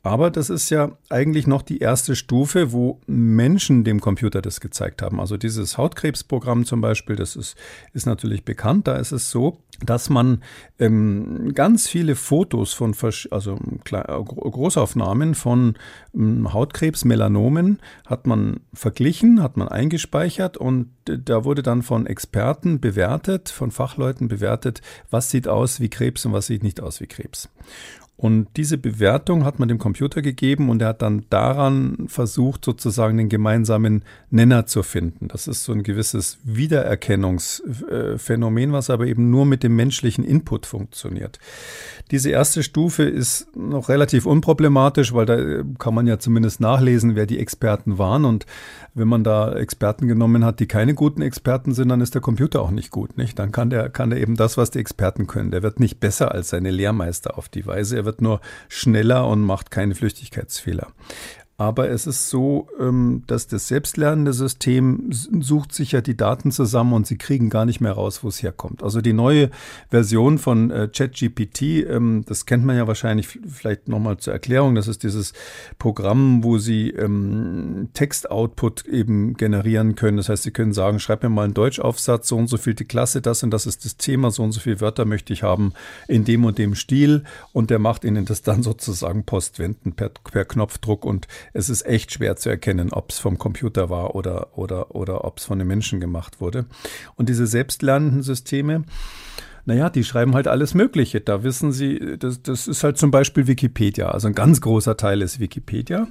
Aber das ist ja eigentlich noch die erste Stufe, wo Menschen dem Computer das gezeigt haben. Also dieses Hautkrebsprogramm zum Beispiel, das ist, ist natürlich bekannt. Da ist es so, dass man ähm, ganz viele Fotos von, also Großaufnahmen von ähm, Hautkrebs, Melanomen hat man verglichen, hat man eingespeichert und da wurde dann von Experten bewertet, von Fachleuten bewertet, was sieht aus wie Krebs und was sieht nicht aus wie Krebs. Und diese Bewertung hat man dem Computer gegeben und er hat dann daran versucht, sozusagen den gemeinsamen Nenner zu finden. Das ist so ein gewisses Wiedererkennungsphänomen, was aber eben nur mit dem menschlichen Input funktioniert. Diese erste Stufe ist noch relativ unproblematisch, weil da kann man ja zumindest nachlesen, wer die Experten waren. Und wenn man da Experten genommen hat, die keine guten Experten sind, dann ist der Computer auch nicht gut. Nicht? Dann kann der, kann der eben das, was die Experten können. Der wird nicht besser als seine Lehrmeister auf die Weise. Er wird nur schneller und macht keine Flüchtigkeitsfehler. Aber es ist so, ähm, dass das selbstlernende System sucht sich ja die Daten zusammen und sie kriegen gar nicht mehr raus, wo es herkommt. Also die neue Version von äh, ChatGPT, ähm, das kennt man ja wahrscheinlich vielleicht nochmal zur Erklärung. Das ist dieses Programm, wo sie ähm, Textoutput eben generieren können. Das heißt, sie können sagen, schreib mir mal einen Deutschaufsatz, so und so viel die Klasse, das und das ist das Thema, so und so viele Wörter möchte ich haben in dem und dem Stil. Und der macht ihnen das dann sozusagen postwenden per, per Knopfdruck und es ist echt schwer zu erkennen, ob es vom Computer war oder, oder, oder ob es von den Menschen gemacht wurde. Und diese selbstlernenden Systeme, naja, die schreiben halt alles Mögliche. Da wissen sie, das, das ist halt zum Beispiel Wikipedia. Also ein ganz großer Teil ist Wikipedia.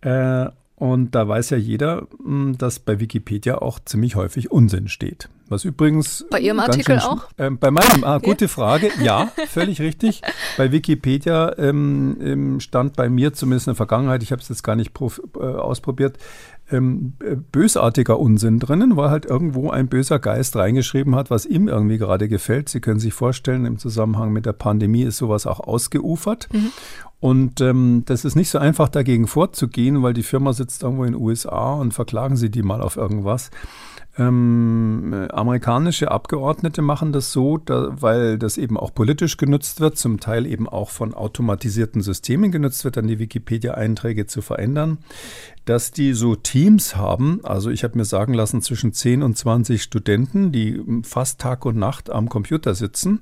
Äh, und da weiß ja jeder, hm, dass bei Wikipedia auch ziemlich häufig Unsinn steht. Was übrigens. Bei Ihrem Artikel auch? Äh, bei meinem, ah, gute Frage. Ja, völlig richtig. Bei Wikipedia ähm, stand bei mir zumindest in der Vergangenheit, ich habe es jetzt gar nicht äh, ausprobiert, ähm, äh, bösartiger Unsinn drinnen, weil halt irgendwo ein böser Geist reingeschrieben hat, was ihm irgendwie gerade gefällt. Sie können sich vorstellen, im Zusammenhang mit der Pandemie ist sowas auch ausgeufert. Mhm. Und ähm, das ist nicht so einfach dagegen vorzugehen, weil die Firma sitzt irgendwo in den USA und verklagen sie die mal auf irgendwas. Ähm, amerikanische Abgeordnete machen das so, da, weil das eben auch politisch genutzt wird, zum Teil eben auch von automatisierten Systemen genutzt wird, dann die Wikipedia-Einträge zu verändern dass die so Teams haben. Also ich habe mir sagen lassen, zwischen 10 und 20 Studenten, die fast Tag und Nacht am Computer sitzen,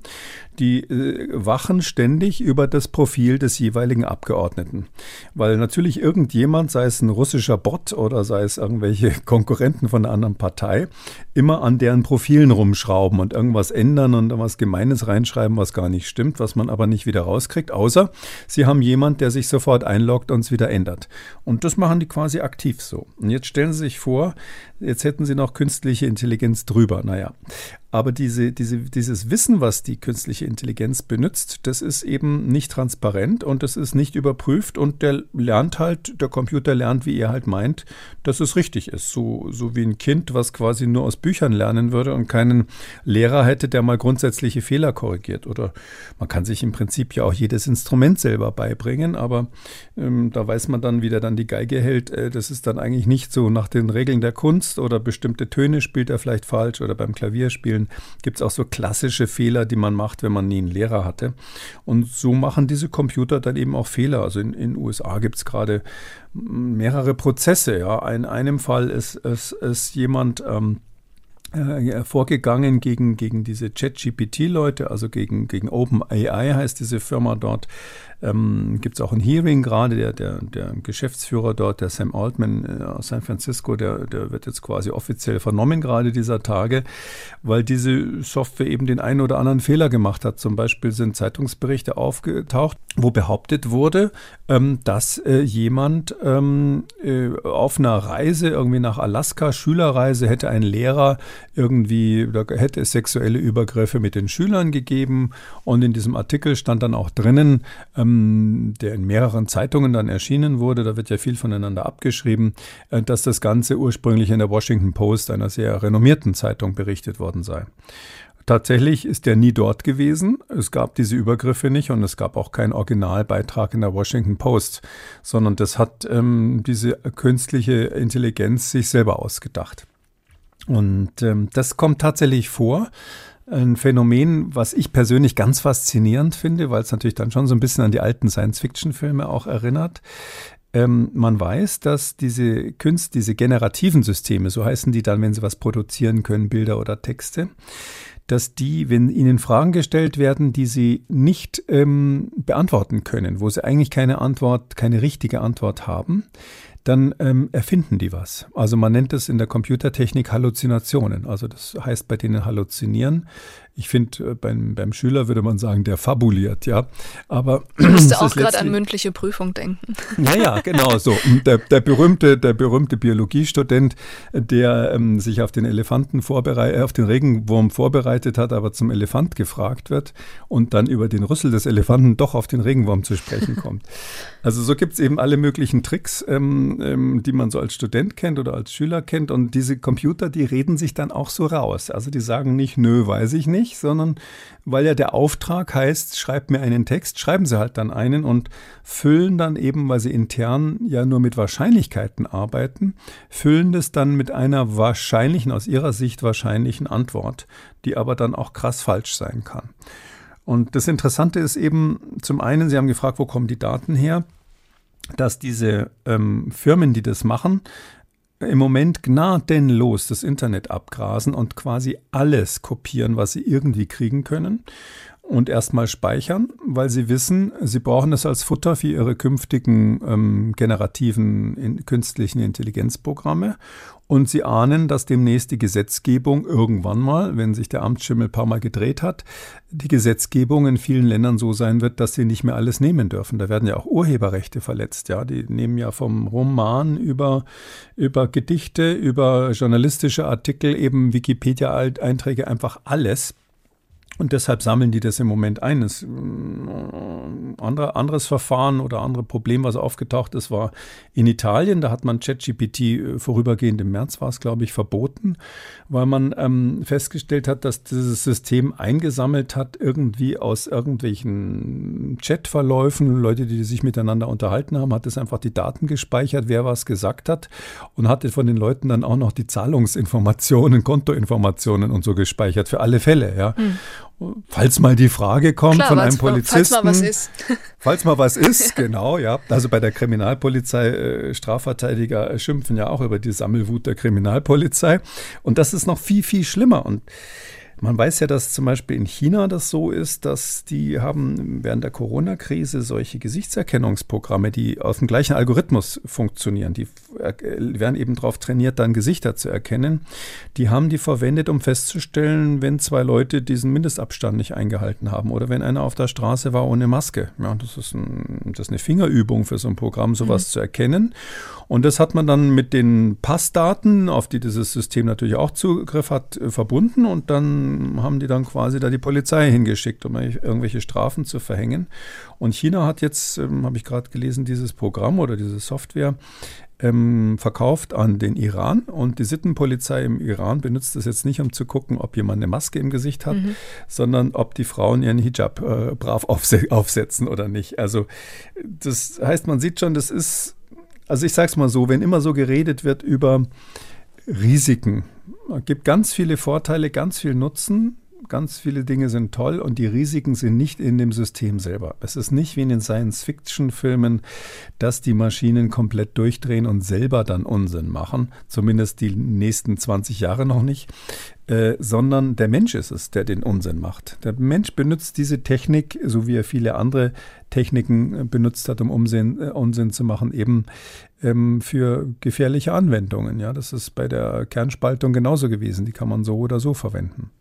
die äh, wachen ständig über das Profil des jeweiligen Abgeordneten. Weil natürlich irgendjemand, sei es ein russischer Bot oder sei es irgendwelche Konkurrenten von einer anderen Partei, immer an deren Profilen rumschrauben und irgendwas ändern und was Gemeines reinschreiben, was gar nicht stimmt, was man aber nicht wieder rauskriegt, außer sie haben jemand, der sich sofort einloggt und es wieder ändert. Und das machen die quasi quasi aktiv so. Und jetzt stellen Sie sich vor, jetzt hätten Sie noch künstliche Intelligenz drüber. Naja, aber diese, diese, dieses Wissen, was die künstliche Intelligenz benutzt, das ist eben nicht transparent und das ist nicht überprüft und der lernt halt, der Computer lernt, wie er halt meint, dass es richtig ist. So, so wie ein Kind, was quasi nur aus Büchern lernen würde und keinen Lehrer hätte, der mal grundsätzliche Fehler korrigiert. Oder man kann sich im Prinzip ja auch jedes Instrument selber beibringen, aber ähm, da weiß man dann, wie der dann die Geige hält. Äh, das ist dann eigentlich nicht so nach den Regeln der Kunst oder bestimmte Töne spielt er vielleicht falsch oder beim Klavierspielen Beispielen gibt es auch so klassische Fehler, die man macht, wenn man nie einen Lehrer hatte. Und so machen diese Computer dann eben auch Fehler. Also in den USA gibt es gerade mehrere Prozesse. Ja. In einem Fall ist, ist, ist jemand ähm, äh, vorgegangen gegen, gegen diese ChatGPT-Leute, also gegen, gegen OpenAI heißt diese Firma dort, ähm, Gibt es auch ein Hearing gerade, der, der, der Geschäftsführer dort, der Sam Altman äh, aus San Francisco, der, der wird jetzt quasi offiziell vernommen gerade dieser Tage, weil diese Software eben den einen oder anderen Fehler gemacht hat. Zum Beispiel sind Zeitungsberichte aufgetaucht, wo behauptet wurde, ähm, dass äh, jemand ähm, äh, auf einer Reise irgendwie nach Alaska, Schülerreise, hätte ein Lehrer irgendwie, da hätte es sexuelle Übergriffe mit den Schülern gegeben und in diesem Artikel stand dann auch drinnen, ähm, ähm, der in mehreren Zeitungen dann erschienen wurde, da wird ja viel voneinander abgeschrieben, äh, dass das Ganze ursprünglich in der Washington Post, einer sehr renommierten Zeitung, berichtet worden sei. Tatsächlich ist er nie dort gewesen. Es gab diese Übergriffe nicht und es gab auch keinen Originalbeitrag in der Washington Post, sondern das hat ähm, diese künstliche Intelligenz sich selber ausgedacht. Und ähm, das kommt tatsächlich vor ein Phänomen, was ich persönlich ganz faszinierend finde, weil es natürlich dann schon so ein bisschen an die alten Science-Fiction-Filme auch erinnert. Ähm, man weiß, dass diese Künste, diese generativen Systeme, so heißen die dann, wenn sie was produzieren können, Bilder oder Texte, dass die, wenn ihnen Fragen gestellt werden, die sie nicht ähm, beantworten können, wo sie eigentlich keine Antwort, keine richtige Antwort haben, dann ähm, erfinden die was. Also man nennt es in der Computertechnik Halluzinationen. Also das heißt bei denen halluzinieren ich finde, äh, beim, beim Schüler würde man sagen, der fabuliert, ja. Aber ich musste auch gerade an mündliche Prüfung denken. Naja, genau so. Der, der, berühmte, der berühmte Biologiestudent, der ähm, sich auf den Elefanten vorbereitet, äh, auf den Regenwurm vorbereitet hat, aber zum Elefant gefragt wird und dann über den Rüssel des Elefanten doch auf den Regenwurm zu sprechen kommt. Also so gibt es eben alle möglichen Tricks, ähm, ähm, die man so als Student kennt oder als Schüler kennt. Und diese Computer, die reden sich dann auch so raus. Also die sagen nicht, nö, weiß ich nicht nicht, sondern weil ja der Auftrag heißt, schreibt mir einen Text, schreiben sie halt dann einen und füllen dann eben, weil sie intern ja nur mit Wahrscheinlichkeiten arbeiten, füllen das dann mit einer wahrscheinlichen, aus ihrer Sicht wahrscheinlichen Antwort, die aber dann auch krass falsch sein kann. Und das Interessante ist eben zum einen, Sie haben gefragt, wo kommen die Daten her? dass diese ähm, Firmen, die das machen, im Moment gnadenlos das Internet abgrasen und quasi alles kopieren, was sie irgendwie kriegen können und erstmal speichern, weil sie wissen, sie brauchen es als Futter für ihre künftigen ähm, generativen in, künstlichen Intelligenzprogramme. Und sie ahnen, dass demnächst die Gesetzgebung irgendwann mal, wenn sich der Amtsschimmel ein paar Mal gedreht hat, die Gesetzgebung in vielen Ländern so sein wird, dass sie nicht mehr alles nehmen dürfen. Da werden ja auch Urheberrechte verletzt. Ja, die nehmen ja vom Roman über, über Gedichte, über journalistische Artikel, eben Wikipedia-Einträge, einfach alles und deshalb sammeln die das im Moment ein. Das, äh, andere, anderes Verfahren oder andere Problem, was aufgetaucht ist, war in Italien. Da hat man ChatGPT äh, vorübergehend im März war es, glaube ich, verboten, weil man ähm, festgestellt hat, dass dieses System eingesammelt hat, irgendwie aus irgendwelchen Chatverläufen, Leute, die sich miteinander unterhalten haben, hat es einfach die Daten gespeichert, wer was gesagt hat und hatte von den Leuten dann auch noch die Zahlungsinformationen, Kontoinformationen und so gespeichert für alle Fälle. Ja. Mhm. Falls mal die Frage kommt Klar, von einem Polizisten. Falls mal was ist. falls mal was ist, genau, ja. Also bei der Kriminalpolizei, äh, Strafverteidiger schimpfen ja auch über die Sammelwut der Kriminalpolizei. Und das ist noch viel, viel schlimmer. Und man weiß ja, dass zum Beispiel in China das so ist, dass die haben während der Corona-Krise solche Gesichtserkennungsprogramme, die aus dem gleichen Algorithmus funktionieren. Die werden eben darauf trainiert, dann Gesichter zu erkennen. Die haben die verwendet, um festzustellen, wenn zwei Leute diesen Mindestabstand nicht eingehalten haben oder wenn einer auf der Straße war ohne Maske. Ja, das ist, ein, das ist eine Fingerübung für so ein Programm, sowas mhm. zu erkennen. Und das hat man dann mit den Passdaten, auf die dieses System natürlich auch Zugriff hat, äh, verbunden und dann haben die dann quasi da die Polizei hingeschickt, um irgendwelche Strafen zu verhängen. Und China hat jetzt, ähm, habe ich gerade gelesen, dieses Programm oder diese Software ähm, verkauft an den Iran und die Sittenpolizei im Iran benutzt das jetzt nicht, um zu gucken, ob jemand eine Maske im Gesicht hat, mhm. sondern ob die Frauen ihren Hijab äh, brav aufse aufsetzen oder nicht. Also das heißt, man sieht schon, das ist also ich sage es mal so, wenn immer so geredet wird über Risiken, gibt ganz viele Vorteile, ganz viel Nutzen, ganz viele Dinge sind toll und die Risiken sind nicht in dem System selber. Es ist nicht wie in den Science-Fiction-Filmen, dass die Maschinen komplett durchdrehen und selber dann Unsinn machen, zumindest die nächsten 20 Jahre noch nicht, äh, sondern der Mensch ist es, der den Unsinn macht. Der Mensch benutzt diese Technik, so wie er viele andere Techniken äh, benutzt hat, um Unsinn, äh, Unsinn zu machen, eben ähm, für gefährliche Anwendungen. Ja, das ist bei der Kernspaltung genauso gewesen. Die kann man so oder so verwenden.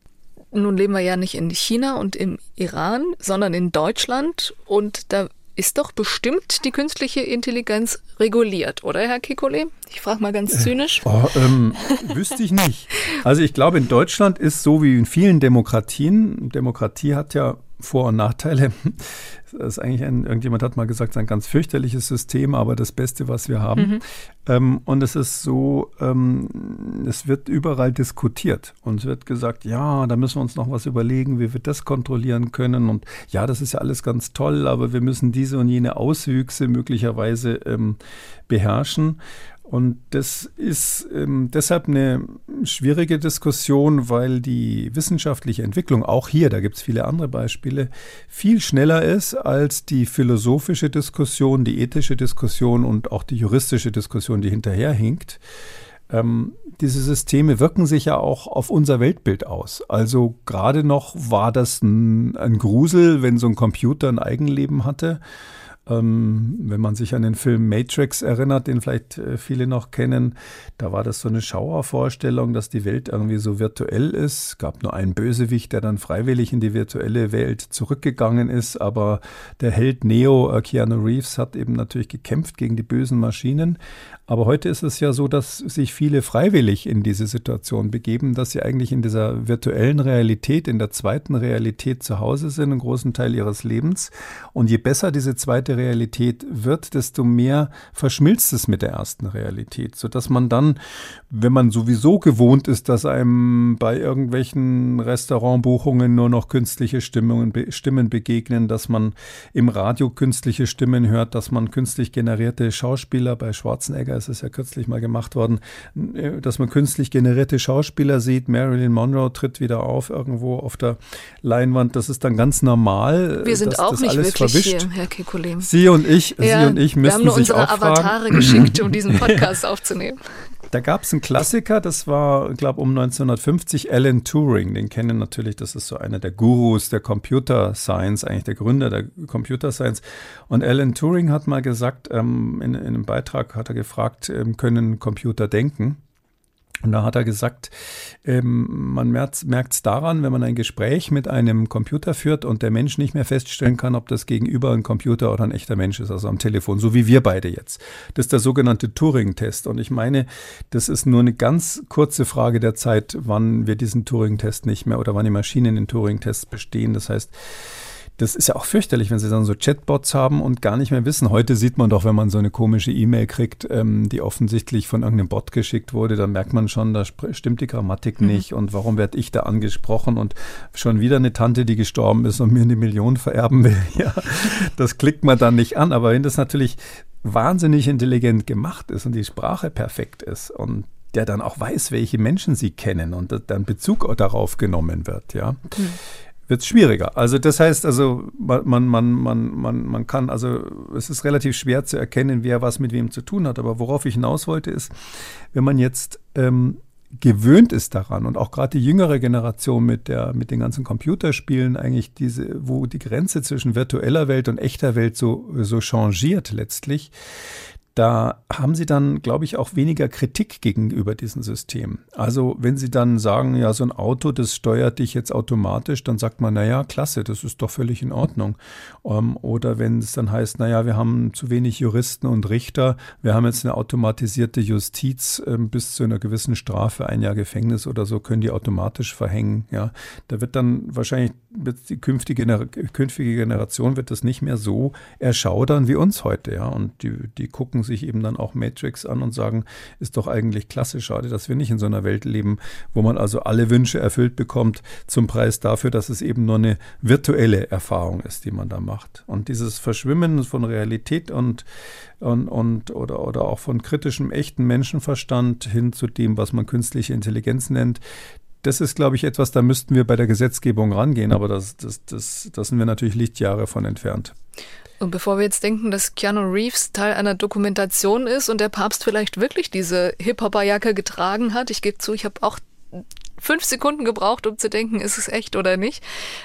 Nun leben wir ja nicht in China und im Iran, sondern in Deutschland. Und da ist doch bestimmt die künstliche Intelligenz reguliert, oder Herr Kikole? Ich frage mal ganz zynisch. Äh, oh, ähm, wüsste ich nicht. Also ich glaube, in Deutschland ist so wie in vielen Demokratien, Demokratie hat ja vor- und Nachteile. Das ist eigentlich ein, irgendjemand hat mal gesagt, ein ganz fürchterliches System, aber das Beste, was wir haben. Mhm. Ähm, und es ist so, ähm, es wird überall diskutiert und es wird gesagt, ja, da müssen wir uns noch was überlegen, wie wir das kontrollieren können. Und ja, das ist ja alles ganz toll, aber wir müssen diese und jene Auswüchse möglicherweise ähm, beherrschen. Und das ist ähm, deshalb eine schwierige Diskussion, weil die wissenschaftliche Entwicklung, auch hier, da gibt es viele andere Beispiele, viel schneller ist als die philosophische Diskussion, die ethische Diskussion und auch die juristische Diskussion, die hinterherhinkt. Ähm, diese Systeme wirken sich ja auch auf unser Weltbild aus. Also gerade noch war das ein, ein Grusel, wenn so ein Computer ein Eigenleben hatte. Ähm, wenn man sich an den Film Matrix erinnert, den vielleicht äh, viele noch kennen, da war das so eine Schauervorstellung, dass die Welt irgendwie so virtuell ist. Es gab nur einen Bösewicht, der dann freiwillig in die virtuelle Welt zurückgegangen ist, aber der Held Neo, äh, Keanu Reeves, hat eben natürlich gekämpft gegen die bösen Maschinen. Aber heute ist es ja so, dass sich viele freiwillig in diese Situation begeben, dass sie eigentlich in dieser virtuellen Realität, in der zweiten Realität zu Hause sind, einen großen Teil ihres Lebens. Und je besser diese zweite Realität wird, desto mehr verschmilzt es mit der ersten Realität, sodass man dann, wenn man sowieso gewohnt ist, dass einem bei irgendwelchen Restaurantbuchungen nur noch künstliche Stimmungen, Stimmen begegnen, dass man im Radio künstliche Stimmen hört, dass man künstlich generierte Schauspieler, bei Schwarzenegger ist es ja kürzlich mal gemacht worden, äh, dass man künstlich generierte Schauspieler sieht. Marilyn Monroe tritt wieder auf irgendwo auf der Leinwand. Das ist dann ganz normal. Wir sind auch nicht alles wirklich verwischt. hier, Herr Kekulé. Sie und ich, Ja, Sie und ich wir haben müssen nur sich unsere. Avatare geschickt, um diesen Podcast aufzunehmen. Da gab es einen Klassiker, das war, glaube um 1950, Alan Turing. Den kennen natürlich, das ist so einer der Gurus der Computer Science, eigentlich der Gründer der Computer Science. Und Alan Turing hat mal gesagt, ähm, in, in einem Beitrag hat er gefragt, ähm, können Computer denken? Und da hat er gesagt, ähm, man merkt es daran, wenn man ein Gespräch mit einem Computer führt und der Mensch nicht mehr feststellen kann, ob das Gegenüber ein Computer oder ein echter Mensch ist, also am Telefon, so wie wir beide jetzt. Das ist der sogenannte Turing-Test. Und ich meine, das ist nur eine ganz kurze Frage der Zeit, wann wir diesen Turing-Test nicht mehr oder wann die Maschinen den Turing-Test bestehen. Das heißt, das ist ja auch fürchterlich, wenn sie dann so Chatbots haben und gar nicht mehr wissen. Heute sieht man doch, wenn man so eine komische E-Mail kriegt, ähm, die offensichtlich von irgendeinem Bot geschickt wurde, dann merkt man schon, da stimmt die Grammatik nicht und warum werde ich da angesprochen und schon wieder eine Tante, die gestorben ist und mir eine Million vererben will. Ja, das klickt man dann nicht an. Aber wenn das natürlich wahnsinnig intelligent gemacht ist und die Sprache perfekt ist und der dann auch weiß, welche Menschen sie kennen und da- dann Bezug darauf genommen wird, ja wird es schwieriger. Also das heißt also, man, man, man, man, man, kann, also es ist relativ schwer zu erkennen, wer was mit wem zu tun hat. Aber worauf ich hinaus wollte, ist, wenn man jetzt ähm, gewöhnt ist daran und auch gerade die jüngere Generation mit der mit den ganzen Computerspielen eigentlich diese wo die Grenze zwischen virtueller Welt und echter Welt so so changiert letztlich da haben sie dann, glaube ich, auch weniger Kritik gegenüber diesem System. Also wenn sie dann sagen, ja, so ein Auto, das steuert dich jetzt automatisch, dann sagt man, naja, klasse, das ist doch völlig in Ordnung. Ähm, oder wenn es dann heißt, naja, wir haben zu wenig Juristen und Richter, wir haben jetzt eine automatisierte Justiz ähm, bis zu einer gewissen Strafe, ein Jahr Gefängnis oder so, können die automatisch verhängen. Ja, da wird dann wahrscheinlich wird die künftige, künftige Generation wird das nicht mehr so erschaudern wie uns heute. Ja, und die, die gucken sich eben dann auch Matrix an und sagen, ist doch eigentlich klasse, schade, dass wir nicht in so einer Welt leben, wo man also alle Wünsche erfüllt bekommt zum Preis dafür, dass es eben nur eine virtuelle Erfahrung ist, die man da macht. Und dieses Verschwimmen von Realität und, und, und oder, oder auch von kritischem, echten Menschenverstand hin zu dem, was man künstliche Intelligenz nennt, das ist, glaube ich, etwas, da müssten wir bei der Gesetzgebung rangehen, aber das, das, das, das sind wir natürlich Lichtjahre von entfernt. Und bevor wir jetzt denken, dass Keanu Reeves Teil einer Dokumentation ist und der Papst vielleicht wirklich diese Hip-Hopper-Jacke getragen hat, ich gebe zu, ich habe auch fünf Sekunden gebraucht, um zu denken, ist es echt oder nicht.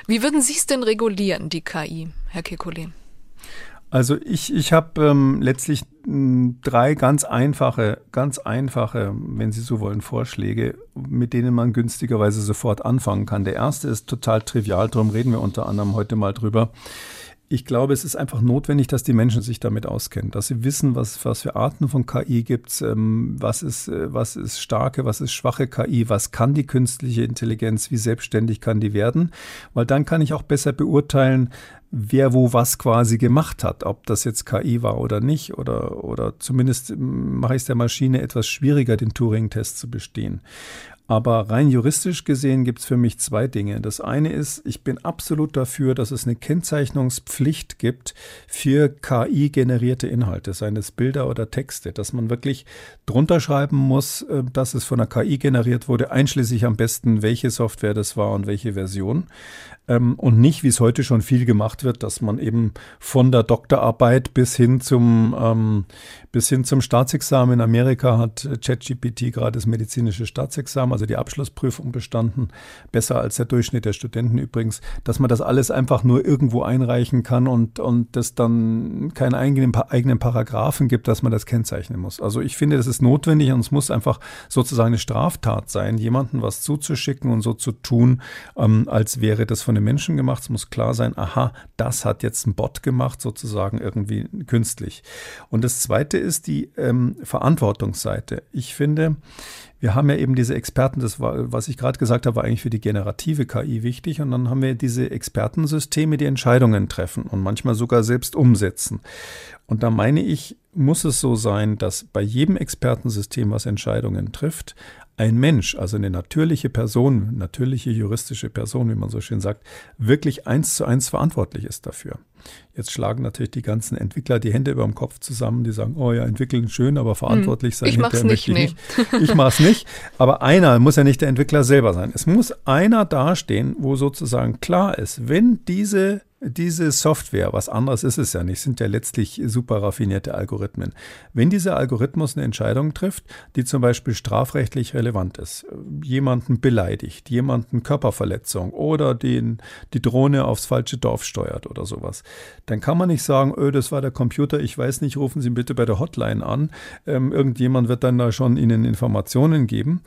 Wie würden Sie es denn regulieren, die KI, Herr Kekulé? Also ich, ich habe ähm, letztlich mh, drei ganz einfache, ganz einfache, wenn Sie so wollen, Vorschläge, mit denen man günstigerweise sofort anfangen kann. Der erste ist total trivial, darum reden wir unter anderem heute mal drüber. Ich glaube, es ist einfach notwendig, dass die Menschen sich damit auskennen, dass sie wissen, was, was für Arten von KI gibt, ähm, was, ist, äh, was ist starke, was ist schwache KI, was kann die künstliche Intelligenz, wie selbstständig kann die werden, weil dann kann ich auch besser beurteilen, wer wo was quasi gemacht hat, ob das jetzt KI war oder nicht, oder, oder zumindest ähm, mache ich es der Maschine etwas schwieriger, den Turing-Test zu bestehen. Aber rein juristisch gesehen gibt es für mich zwei Dinge. Das eine ist, ich bin absolut dafür, dass es eine Kennzeichnungspflicht gibt für KI-generierte Inhalte, seien es Bilder oder Texte, dass man wirklich drunter schreiben muss, äh, dass es von einer KI generiert wurde, einschließlich am besten, welche Software das war und welche Version. Ähm, und nicht, wie es heute schon viel gemacht wird, dass man eben von der Doktorarbeit bis hin zum, ähm, bis hin zum Staatsexamen in Amerika hat ChatGPT gerade das medizinische Staatsexamen, also die Abschlussprüfung bestanden, besser als der Durchschnitt der Studenten übrigens, dass man das alles einfach nur irgendwo einreichen kann und, und das dann keine eigenen, eigenen Paragraphen gibt, dass man das kennzeichnen muss. Also ich finde, das ist notwendig und es muss einfach sozusagen eine Straftat sein, jemanden was zuzuschicken und so zu tun, ähm, als wäre das von den Menschen gemacht. Es muss klar sein, aha, das hat jetzt ein Bot gemacht, sozusagen irgendwie künstlich. Und das Zweite ist die ähm, Verantwortungsseite. Ich finde, wir haben ja eben diese Experten, das war, was ich gerade gesagt habe, war eigentlich für die generative KI wichtig. Und dann haben wir diese Expertensysteme, die Entscheidungen treffen und manchmal sogar selbst umsetzen. Und da meine ich, muss es so sein, dass bei jedem Expertensystem, was Entscheidungen trifft, ein Mensch, also eine natürliche Person, natürliche juristische Person, wie man so schön sagt, wirklich eins zu eins verantwortlich ist dafür. Jetzt schlagen natürlich die ganzen Entwickler die Hände über dem Kopf zusammen, die sagen, oh ja, entwickeln schön, aber verantwortlich sein ich mach's nicht, ich nicht. Ich mach's nicht. Aber einer muss ja nicht der Entwickler selber sein. Es muss einer dastehen, wo sozusagen klar ist, wenn diese diese Software, was anderes ist es ja nicht, sind ja letztlich super raffinierte Algorithmen. Wenn dieser Algorithmus eine Entscheidung trifft, die zum Beispiel strafrechtlich relevant ist, jemanden beleidigt, jemanden Körperverletzung oder den, die Drohne aufs falsche Dorf steuert oder sowas, dann kann man nicht sagen, öh, das war der Computer, ich weiß nicht, rufen Sie bitte bei der Hotline an. Ähm, irgendjemand wird dann da schon Ihnen Informationen geben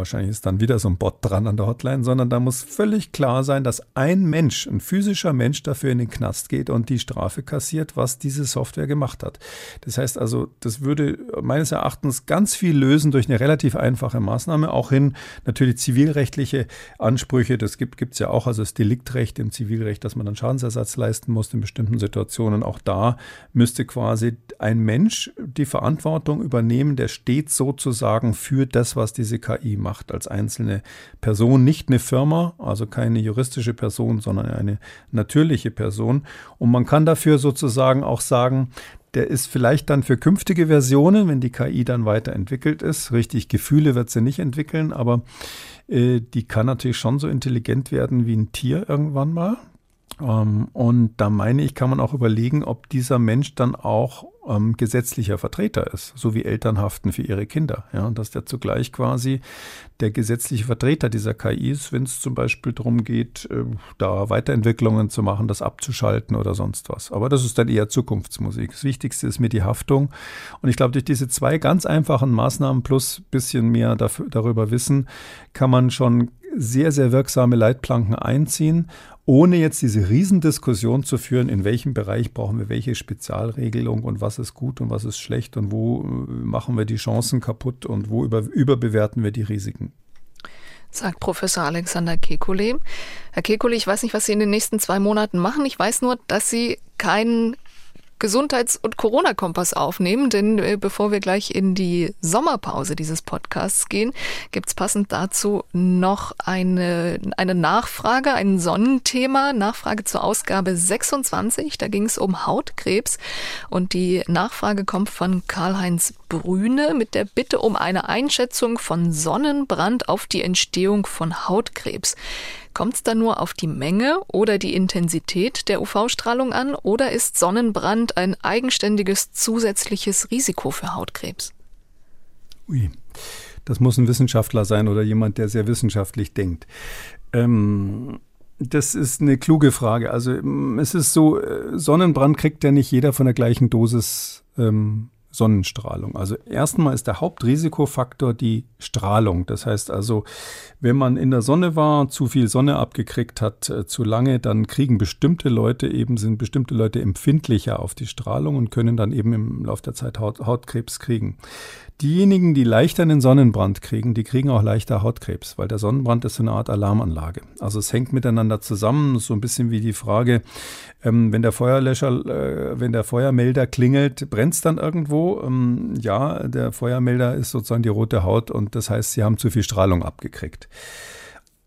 wahrscheinlich ist dann wieder so ein Bot dran an der Hotline, sondern da muss völlig klar sein, dass ein Mensch, ein physischer Mensch dafür in den Knast geht und die Strafe kassiert, was diese Software gemacht hat. Das heißt also, das würde meines Erachtens ganz viel lösen durch eine relativ einfache Maßnahme, auch hin natürlich zivilrechtliche Ansprüche, das gibt es ja auch, also das Deliktrecht im Zivilrecht, dass man dann Schadensersatz leisten muss in bestimmten Situationen. Auch da müsste quasi ein Mensch die Verantwortung übernehmen, der steht sozusagen für das, was diese KI macht als einzelne Person, nicht eine Firma, also keine juristische Person, sondern eine natürliche Person. Und man kann dafür sozusagen auch sagen, der ist vielleicht dann für künftige Versionen, wenn die KI dann weiterentwickelt ist. Richtig, Gefühle wird sie nicht entwickeln, aber äh, die kann natürlich schon so intelligent werden wie ein Tier irgendwann mal. Ähm, und da meine ich, kann man auch überlegen, ob dieser Mensch dann auch ähm, gesetzlicher Vertreter ist, so wie Eltern haften für ihre Kinder. Ja, und dass der zugleich quasi der gesetzliche Vertreter dieser KI ist, wenn es zum Beispiel darum geht, äh, da Weiterentwicklungen zu machen, das abzuschalten oder sonst was. Aber das ist dann eher Zukunftsmusik. Das Wichtigste ist mir die Haftung. Und ich glaube, durch diese zwei ganz einfachen Maßnahmen plus bisschen mehr dafür, darüber wissen, kann man schon sehr, sehr wirksame Leitplanken einziehen ohne jetzt diese Riesendiskussion zu führen, in welchem Bereich brauchen wir welche Spezialregelung und was ist gut und was ist schlecht und wo äh, machen wir die Chancen kaputt und wo über, überbewerten wir die Risiken. Sagt Professor Alexander Kekulé. Herr Kekulé, ich weiß nicht, was Sie in den nächsten zwei Monaten machen. Ich weiß nur, dass Sie keinen Gesundheits- und Corona-Kompass aufnehmen, denn äh, bevor wir gleich in die Sommerpause dieses Podcasts gehen, gibt's passend dazu noch eine, eine Nachfrage, ein Sonnenthema, Nachfrage zur Ausgabe 26. Da ging es um Hautkrebs und die Nachfrage kommt von Karl-Heinz Brüne mit der Bitte um eine Einschätzung von Sonnenbrand auf die Entstehung von Hautkrebs. Kommt es da nur auf die Menge oder die Intensität der UV-Strahlung an oder ist Sonnenbrand ein eigenständiges zusätzliches Risiko für Hautkrebs? Ui, das muss ein Wissenschaftler sein oder jemand, der sehr wissenschaftlich denkt. Ähm, das ist eine kluge Frage. Also es ist so, äh, Sonnenbrand kriegt ja nicht jeder von der gleichen Dosis ähm, Sonnenstrahlung. Also erstmal ist der Hauptrisikofaktor die Strahlung. Das heißt also, wenn man in der Sonne war, zu viel Sonne abgekriegt hat, äh, zu lange, dann kriegen bestimmte Leute eben, sind bestimmte Leute empfindlicher auf die Strahlung und können dann eben im Laufe der Zeit Haut, Hautkrebs kriegen. Diejenigen, die leichter einen Sonnenbrand kriegen, die kriegen auch leichter Hautkrebs, weil der Sonnenbrand ist so eine Art Alarmanlage. Also es hängt miteinander zusammen, so ein bisschen wie die Frage, ähm, wenn der Feuerlöscher, äh, wenn der Feuermelder klingelt, brennt es dann irgendwo? Ähm, ja, der Feuermelder ist sozusagen die rote Haut und das heißt, sie haben zu viel Strahlung abgekriegt.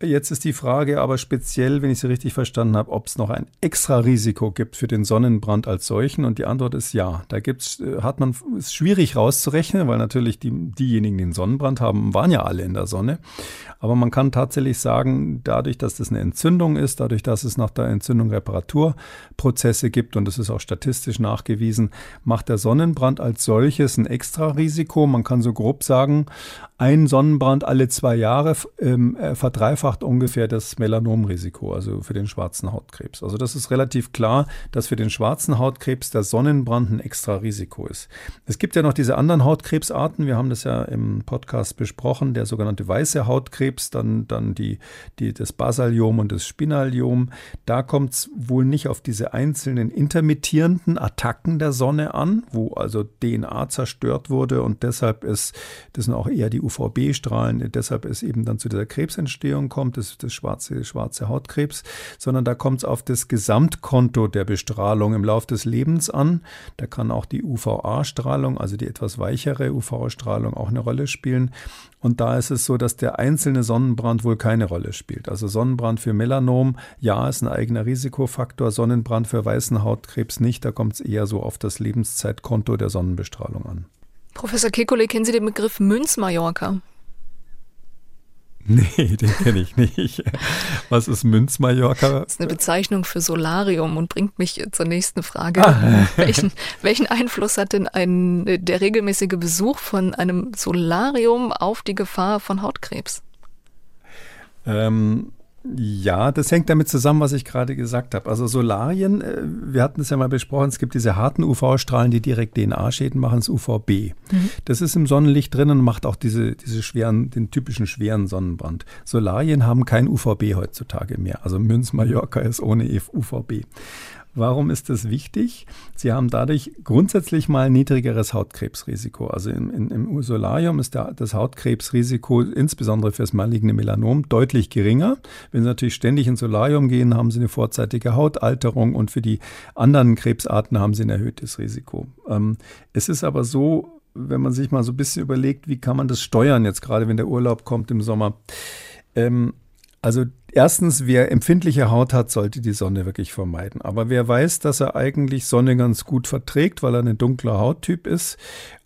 Jetzt ist die Frage aber speziell, wenn ich sie richtig verstanden habe, ob es noch ein extra Risiko gibt für den Sonnenbrand als solchen. Und die Antwort ist ja. Da gibt's, äh, hat man, ist schwierig rauszurechnen, weil natürlich die, diejenigen, die den Sonnenbrand haben, waren ja alle in der Sonne. Aber man kann tatsächlich sagen, dadurch, dass das eine Entzündung ist, dadurch, dass es nach der Entzündung Reparaturprozesse gibt und das ist auch statistisch nachgewiesen, macht der Sonnenbrand als solches ein extra Risiko. Man kann so grob sagen, ein Sonnenbrand alle zwei Jahre ähm, äh, verdreifacht ungefähr das Melanomrisiko, also für den schwarzen Hautkrebs. Also das ist relativ klar, dass für den schwarzen Hautkrebs der Sonnenbrand ein extra Risiko ist. Es gibt ja noch diese anderen Hautkrebsarten, wir haben das ja im Podcast besprochen, der sogenannte weiße Hautkrebs, dann, dann die, die, das Basaliom und das Spinaliom. Da kommt es wohl nicht auf diese einzelnen intermittierenden Attacken der Sonne an, wo also DNA zerstört wurde und deshalb ist, das sind auch eher die UVB-Strahlen, deshalb ist eben dann zu dieser Krebsentstehung kommt, das, das schwarze, schwarze Hautkrebs, sondern da kommt es auf das Gesamtkonto der Bestrahlung im Laufe des Lebens an. Da kann auch die UVA-Strahlung, also die etwas weichere UV-Strahlung, auch eine Rolle spielen. Und da ist es so, dass der einzelne Sonnenbrand wohl keine Rolle spielt. Also Sonnenbrand für Melanom, ja, ist ein eigener Risikofaktor. Sonnenbrand für weißen Hautkrebs nicht. Da kommt es eher so auf das Lebenszeitkonto der Sonnenbestrahlung an. Professor Kekulé, kennen Sie den Begriff Münzmallorca? Nee, den kenne ich nicht. Was ist Münzmallorca? Das ist eine Bezeichnung für Solarium und bringt mich zur nächsten Frage. Ah. Welchen, welchen Einfluss hat denn ein, der regelmäßige Besuch von einem Solarium auf die Gefahr von Hautkrebs? Ähm, ja, das hängt damit zusammen, was ich gerade gesagt habe. Also Solarien, äh, wir hatten es ja mal besprochen, es gibt diese harten UV-Strahlen, die direkt DNA-Schäden machen, das UVB. Mhm. Das ist im Sonnenlicht drin und macht auch diese, diese schweren, den typischen schweren Sonnenbrand. Solarien haben kein UVB heutzutage mehr. Also Münz Mallorca ist ohne UVB. Warum ist das wichtig? Sie haben dadurch grundsätzlich mal ein niedrigeres Hautkrebsrisiko. Also in, in, im Solarium ist der, das Hautkrebsrisiko insbesondere für das maligne Melanom deutlich geringer. Wenn Sie natürlich ständig ins Solarium gehen, haben Sie eine vorzeitige Hautalterung und für die anderen Krebsarten haben Sie ein erhöhtes Risiko. Ähm, es ist aber so, wenn man sich mal so ein bisschen überlegt, wie kann man das steuern, jetzt gerade wenn der Urlaub kommt im Sommer. Ähm, also erstens, wer empfindliche Haut hat, sollte die Sonne wirklich vermeiden. Aber wer weiß, dass er eigentlich Sonne ganz gut verträgt, weil er ein dunkler Hauttyp ist,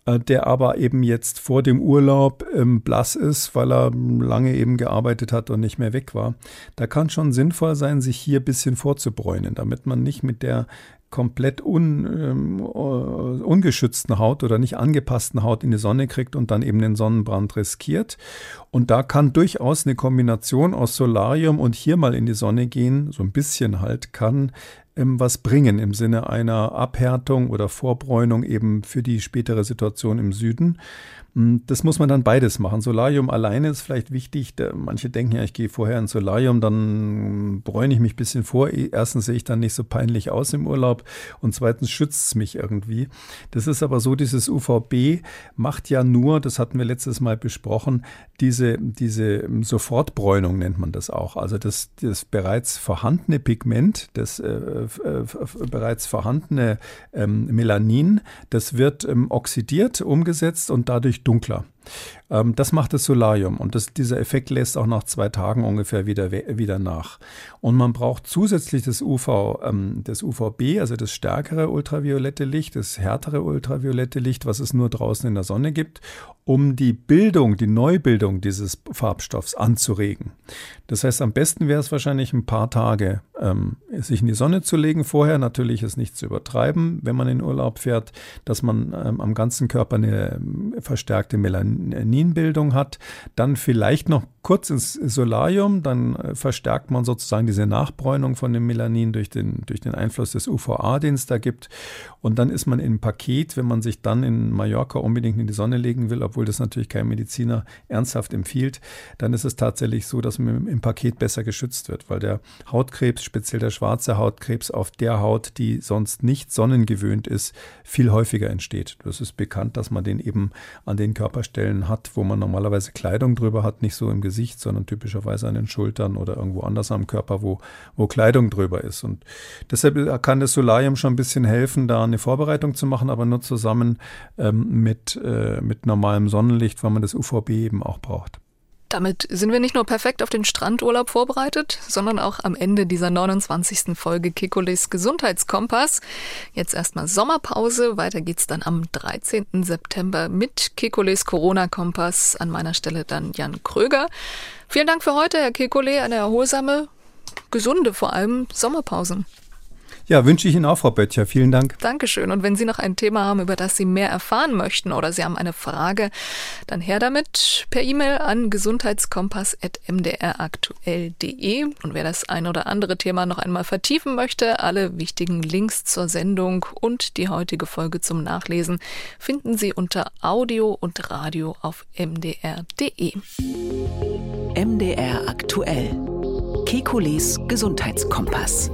äh, der aber eben jetzt vor dem Urlaub ähm, blass ist, weil er lange eben gearbeitet hat und nicht mehr weg war. Da kann schon sinnvoll sein, sich hier ein bisschen vorzubräunen, damit man nicht mit der komplett un, ähm, ungeschützten Haut oder nicht angepassten Haut in die Sonne kriegt und dann eben den Sonnenbrand riskiert. Und da kann durchaus eine Kombination aus Solarium und hier mal in die Sonne gehen, so ein bisschen halt, kann ähm, was bringen im Sinne einer Abhärtung oder Vorbräunung eben für die spätere Situation im Süden. Hm, das muss man dann beides machen. Solarium alleine ist vielleicht wichtig. Manche denken ja, ich gehe vorher ins Solarium, dann bräune ich mich ein bisschen vor. Erstens sehe ich dann nicht so peinlich aus im Urlaub und zweitens schützt es mich irgendwie. Das ist aber so, dieses UVB macht ja nur, das hatten wir letztes Mal besprochen, diese, diese Sofortbräunung nennt man das auch. Also das, das bereits vorhandene Pigment, das äh, äh, bereits vorhandene ähm, Melanin, das wird ähm, oxidiert, umgesetzt und dadurch dunkler. Ähm, das macht das Solarium und das, dieser Effekt lässt auch nach zwei Tagen ungefähr wieder, wieder nach. Und man braucht zusätzlich das, UV, ähm, das UVB, also das stärkere ultraviolette Licht, das härtere ultraviolette Licht, was es nur draußen in der Sonne gibt, um die Bildung, die Neubildung dieses Farbstoffs anzuregen. Das heißt, am besten wäre es wahrscheinlich ein paar Tage, ähm, sich in die Sonne zu legen. Vorher natürlich ist nicht zu übertreiben, wenn man in Urlaub fährt, dass man ähm, am ganzen Körper eine verstärkte Melaninbildung hat. Dann vielleicht noch kurz ins Solarium, dann äh, verstärkt man sozusagen diese Nachbräunung von dem Melanin durch den, durch den Einfluss des UVA, den es da gibt. Und dann ist man im Paket, wenn man sich dann in Mallorca unbedingt in die Sonne legen will, obwohl das natürlich kein Mediziner ernsthaft empfiehlt, dann ist es tatsächlich so, dass man im Paket besser geschützt wird, weil der Hautkrebs, speziell der schwarze Hautkrebs auf der Haut, die sonst nicht sonnengewöhnt ist, viel häufiger entsteht. Das ist bekannt, dass man den eben an den Körperstellen hat, wo man normalerweise Kleidung drüber hat, nicht so im Gesicht Gesicht, sondern typischerweise an den Schultern oder irgendwo anders am Körper, wo, wo Kleidung drüber ist. Und deshalb kann das Solarium schon ein bisschen helfen, da eine Vorbereitung zu machen, aber nur zusammen ähm, mit, äh, mit normalem Sonnenlicht, weil man das UVB eben auch braucht. Damit sind wir nicht nur perfekt auf den Strandurlaub vorbereitet, sondern auch am Ende dieser 29. Folge Kikolis Gesundheitskompass. Jetzt erstmal Sommerpause. Weiter geht's dann am 13. September mit Kikolis Corona-Kompass. An meiner Stelle dann Jan Kröger. Vielen Dank für heute, Herr Kikole. Eine erholsame, gesunde vor allem Sommerpause. Ja, wünsche ich Ihnen auch, Frau Böttcher. Vielen Dank. Dankeschön. Und wenn Sie noch ein Thema haben, über das Sie mehr erfahren möchten oder Sie haben eine Frage, dann her damit per E-Mail an gesundheitskompass.mdraktuell.de. Und wer das ein oder andere Thema noch einmal vertiefen möchte, alle wichtigen Links zur Sendung und die heutige Folge zum Nachlesen finden Sie unter Audio und Radio auf mdr.de. MDR aktuell. Kekules Gesundheitskompass.